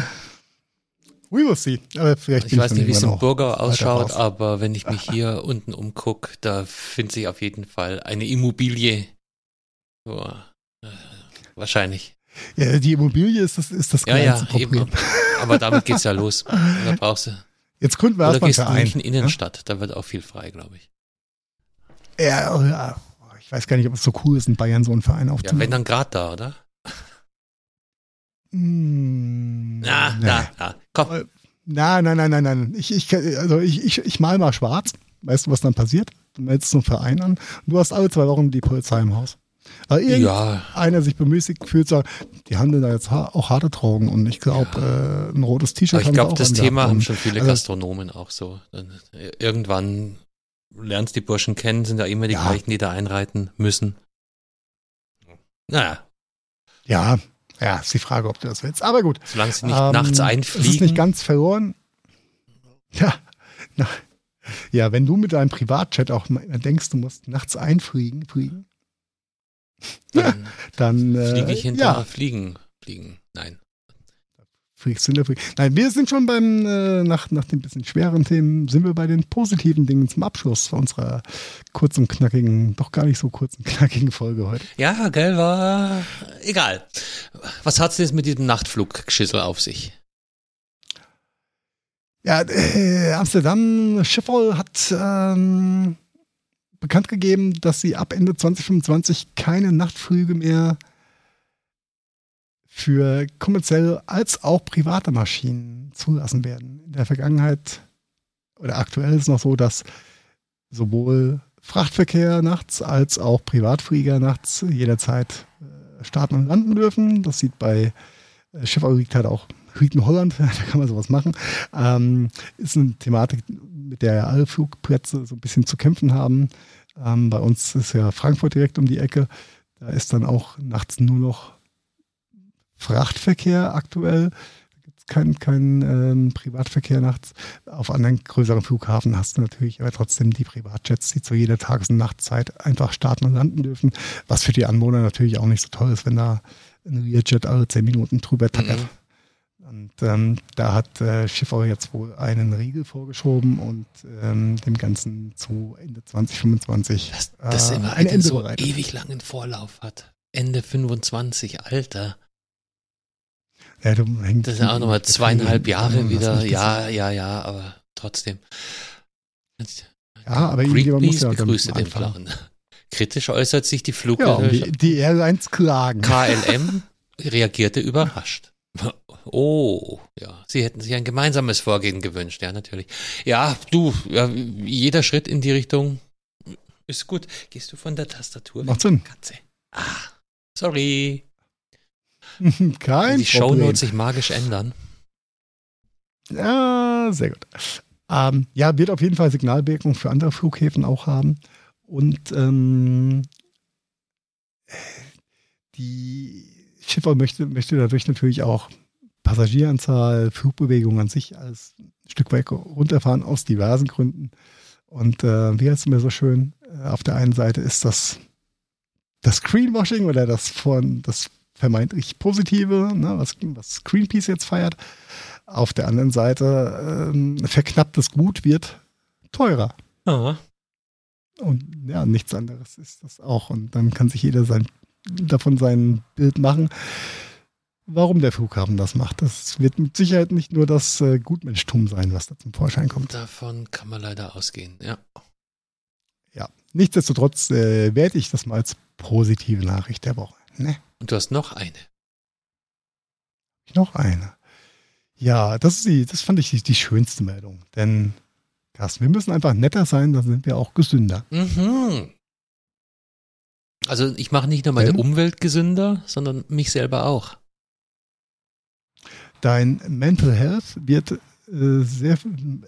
We will see. Aber vielleicht Ich weiß nicht, wie es im Burger ausschaut, aber wenn ich mich hier unten umgucke, da findet sich auf jeden Fall eine Immobilie. Boah, äh, wahrscheinlich. Ja, die Immobilie ist das, ist das Ja, ja, Problem. eben. Aber damit geht's ja los. Da brauchst du. Jetzt gründen wir Oder erstmal einen Verein. München Innenstadt, da wird auch viel frei, glaube ich. Ja, ja, ja. Ich weiß gar nicht, ob es so cool ist, in Bayern so einen Verein Ja, aufzumachen. wenn dann gerade da, oder? Mm, Na, nee. na, na. Komm. Nein, nein, nein, nein, nein. Ich, ich, also ich, ich, ich mal mal schwarz. Weißt du, was dann passiert? Du meldest so einen Verein an du hast alle zwei Wochen die Polizei im Haus. Weil Ja, irgendeiner sich bemüßigt fühlt, sagt, die handeln da jetzt auch harte Drogen und ich glaube, äh, ein rotes T-Shirt aber ich haben glaube, das Thema haben schon viele also- Gastronomen auch so. Äh, Irgendwann lernst die Burschen kennen, sind ja immer die Ja. gleichen, die da einreiten müssen. Naja, Ja, ja, ist die Frage, ob du das willst. Aber gut. solange sie nicht Ähm, nachts Es ist einfliegen. nicht ganz verloren. Ja, na, ja, wenn du mit deinem Privatchat auch denkst, du musst nachts einfliegen, fliegen, dann dann äh, fliege ich hinter ja, Fliegen. Fliegen. Nein. fliegst du in der Flieg- Nein, wir sind schon beim, äh, nach, nach den bisschen schweren Themen, sind wir bei den positiven Dingen zum Abschluss unserer kurzen, knackigen, doch gar nicht so kurzen, knackigen Folge heute. Ja, gell, war egal. Was hat's denn jetzt mit diesem Nachtfluggeschissel auf sich? Ja, äh, Amsterdam Schiphol hat ähm, bekannt gegeben, dass sie ab Ende 2025 keine Nachtflüge mehr für kommerzielle als auch private Maschinen zulassen werden. In der Vergangenheit oder aktuell ist es noch so, dass sowohl Frachtverkehr nachts als auch Privatflieger nachts jederzeit äh, starten und landen dürfen. Das sieht bei äh, Schiphol liegt halt auch in Holland, da kann man sowas machen. Ähm, ist eine Thematik, mit der ja alle Flugplätze so ein bisschen zu kämpfen haben. Ähm, bei uns ist ja Frankfurt direkt um die Ecke. Da ist dann auch nachts nur noch Frachtverkehr aktuell. Da gibt es keinen kein, ähm, Privatverkehr nachts. Auf anderen größeren Flughafen hast du natürlich aber trotzdem die Privatjets, die zu jeder Tages- und Nachtzeit einfach starten und landen dürfen. Was für die Anwohner natürlich auch nicht so toll ist, wenn da ein Learjet alle zehn Minuten drüber tackert. Mhm. Und ähm, da hat äh, Schiffauer jetzt wohl einen Riegel vorgeschoben und ähm, dem Ganzen zu Ende 2025 Dass das äh, immer ein Ende so bereitet. ewig langen Vorlauf hat. Ende 25, Alter. Ja, du hängst Das sind auch nochmal zweieinhalb Jahre wieder. Ja, ja, ja, aber trotzdem. Ja, aber irgendjemand muss ja damit begrüßte den. Plan. Kritisch äußert sich die Ja, Fluggesellschaft. und die, die Airlines klagen. KLM reagierte überrascht. Oh, ja, sie hätten sich ein gemeinsames Vorgehen gewünscht, ja, natürlich. Ja, du, ja, jeder Schritt in die Richtung ist gut. Gehst du von der Tastatur? Macht Sinn. Katze. Ah, sorry. Kein die Problem. Shownotes sich magisch ändern. Ja, sehr gut. Ähm, ja, wird auf jeden Fall Signalwirkung für andere Flughäfen auch haben. Und ähm, die Schiffer möchte, möchte dadurch natürlich auch Passagieranzahl, Flugbewegung an sich als ein Stück weit runterfahren aus diversen Gründen. Und äh, wie heißt es immer so schön? Äh, auf der einen Seite ist das das Greenwashing oder das von das vermeintlich positive, ne, was, was Greenpeace jetzt feiert. Auf der anderen Seite ähm, verknapptes Gut wird teurer. Ah. Und ja, nichts anderes ist das auch. Und dann kann sich jeder sein, davon sein Bild machen, warum der Flughafen das macht. Das wird mit Sicherheit nicht nur das äh, Gutmenschtum sein, was da zum Vorschein kommt. Davon kann man leider ausgehen, ja. Ja, nichtsdestotrotz äh, werte ich das mal als positive Nachricht der Woche. Ne? Und du hast noch eine. Noch eine. Ja, das ist die, das fand ich die, die schönste Meldung. Denn, Carsten, wir müssen einfach netter sein, dann sind wir auch gesünder. Mhm. Also ich mache nicht nur meine Denn? Umwelt gesünder, sondern mich selber auch. Dein Mental Health wird äh, sehr,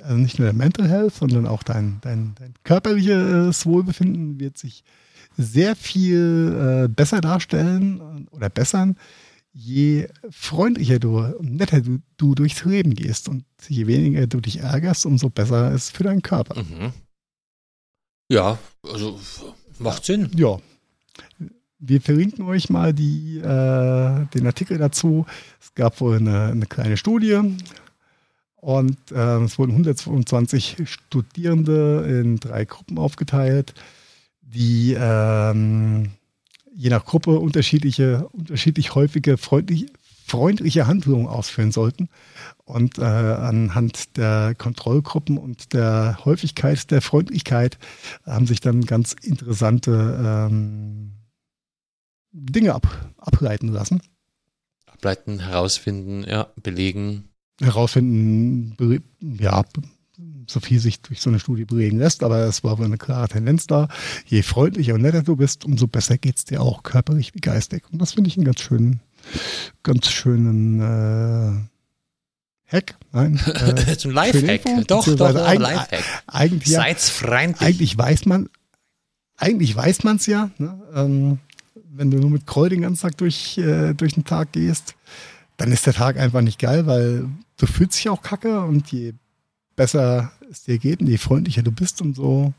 also nicht nur der Mental Health, sondern auch dein, dein, dein körperliches Wohlbefinden wird sich sehr viel äh, besser darstellen oder bessern, je freundlicher du und netter du, du durchs Leben gehst und je weniger du dich ärgerst, umso besser ist es für deinen Körper. Mhm. Ja, also macht Sinn. Ja. Wir verlinken euch mal die, äh, den Artikel dazu. Es gab wohl eine, eine kleine Studie und äh, es wurden 122 Studierende in drei Gruppen aufgeteilt, die ähm, je nach Gruppe unterschiedliche, unterschiedlich häufige freundlich, freundliche Handlungen ausführen sollten. Und äh, anhand der Kontrollgruppen und der Häufigkeit der Freundlichkeit haben sich dann ganz interessante ähm, Dinge ab, ableiten lassen. Ableiten, herausfinden, ja, belegen. Herausfinden, be- ja, so viel sich durch so eine Studie belegen lässt, aber es war wohl eine klare Tendenz da. Je freundlicher und netter du bist, umso besser geht's dir auch körperlich wie geistig. Und das finde ich einen ganz schönen, ganz schönen äh, Hack. Nein, äh, Zum Lifehack. Info, Doch, doch, doch, eig- Lifehack. Eigentlich ja, Seid's freundlich. eigentlich weiß man, eigentlich weiß man es ja. Ne? Ähm, wenn du nur mit Kroll den ganzen Tag durch, äh, durch den Tag gehst, dann ist der Tag einfach nicht geil, weil du fühlst dich auch kacke und je besser es dir geht und je freundlicher du bist, umso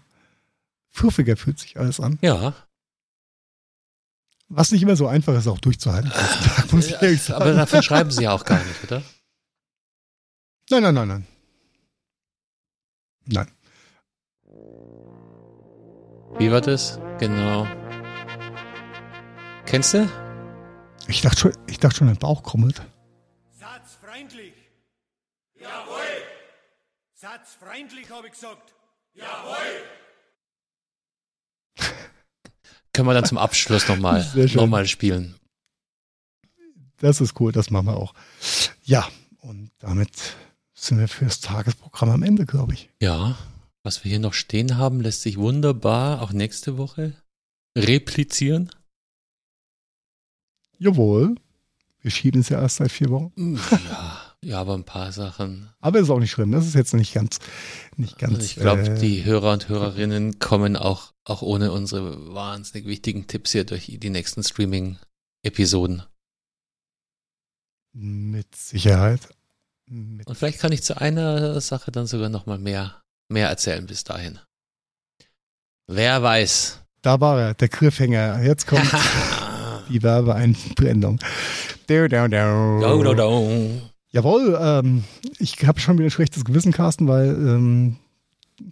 fluffiger fühlt sich alles an. Ja, Was nicht immer so einfach ist, auch durchzuhalten. muss ich ehrlich sagen. aber davon schreiben sie ja auch gar nicht, oder? Nein, nein, nein, nein. Nein. Wie war das? Genau. Kennst du? Ich dachte schon, ich dachte schon, dein Bauch krummelt. Satzfreundlich. Jawohl. Satzfreundlich, habe ich gesagt. Können wir dann zum Abschluss nochmal noch mal spielen. Das ist cool, das machen wir auch. Ja, und damit sind wir fürs Tagesprogramm am Ende, glaube ich. Ja, was wir hier noch stehen haben, lässt sich wunderbar auch nächste Woche replizieren. Jawohl. Wir schieben es ja erst seit vier Wochen. Ja, ja, aber ein paar Sachen. Aber ist auch nicht schlimm. Das ist jetzt nicht ganz, nicht ganz. Also ich glaube, äh, die Hörer und Hörerinnen kommen auch, auch ohne unsere wahnsinnig wichtigen Tipps hier durch die nächsten Streaming-Episoden. Mit Sicherheit. Mit, Und vielleicht kann ich zu einer Sache dann sogar nochmal mehr, mehr erzählen bis dahin. Wer weiß. da war er, der Cliffhanger. Jetzt kommt die Werbeeinblendung. Do, do, do. Do, do, do. Jawohl, ähm, ich habe schon wieder ein schlechtes Gewissen, Carsten, weil ähm,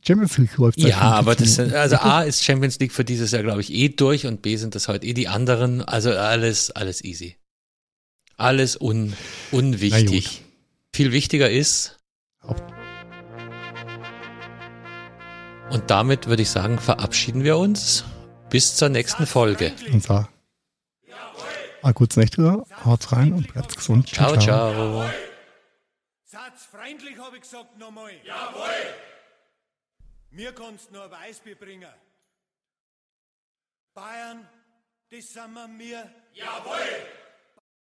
Champions League läuft. Ja, aber das 15 sind, also A ist Champions League für dieses Jahr, glaube ich, eh durch und B sind das heute eh die anderen. Also alles, alles easy. Alles un, unwichtig. Viel wichtiger ist. Und damit würde ich sagen, verabschieden wir uns. Bis zur nächsten Folge. Und zwar. Mal kurz Nächte, haut's rein und bleibt gesund. Ciao, ciao. Satzfreundlich, habe ich gesagt, nochmal. Jawohl. Mir kannst nur ein Weißbier bringen. Bayern, das sind wir mir. Jawohl.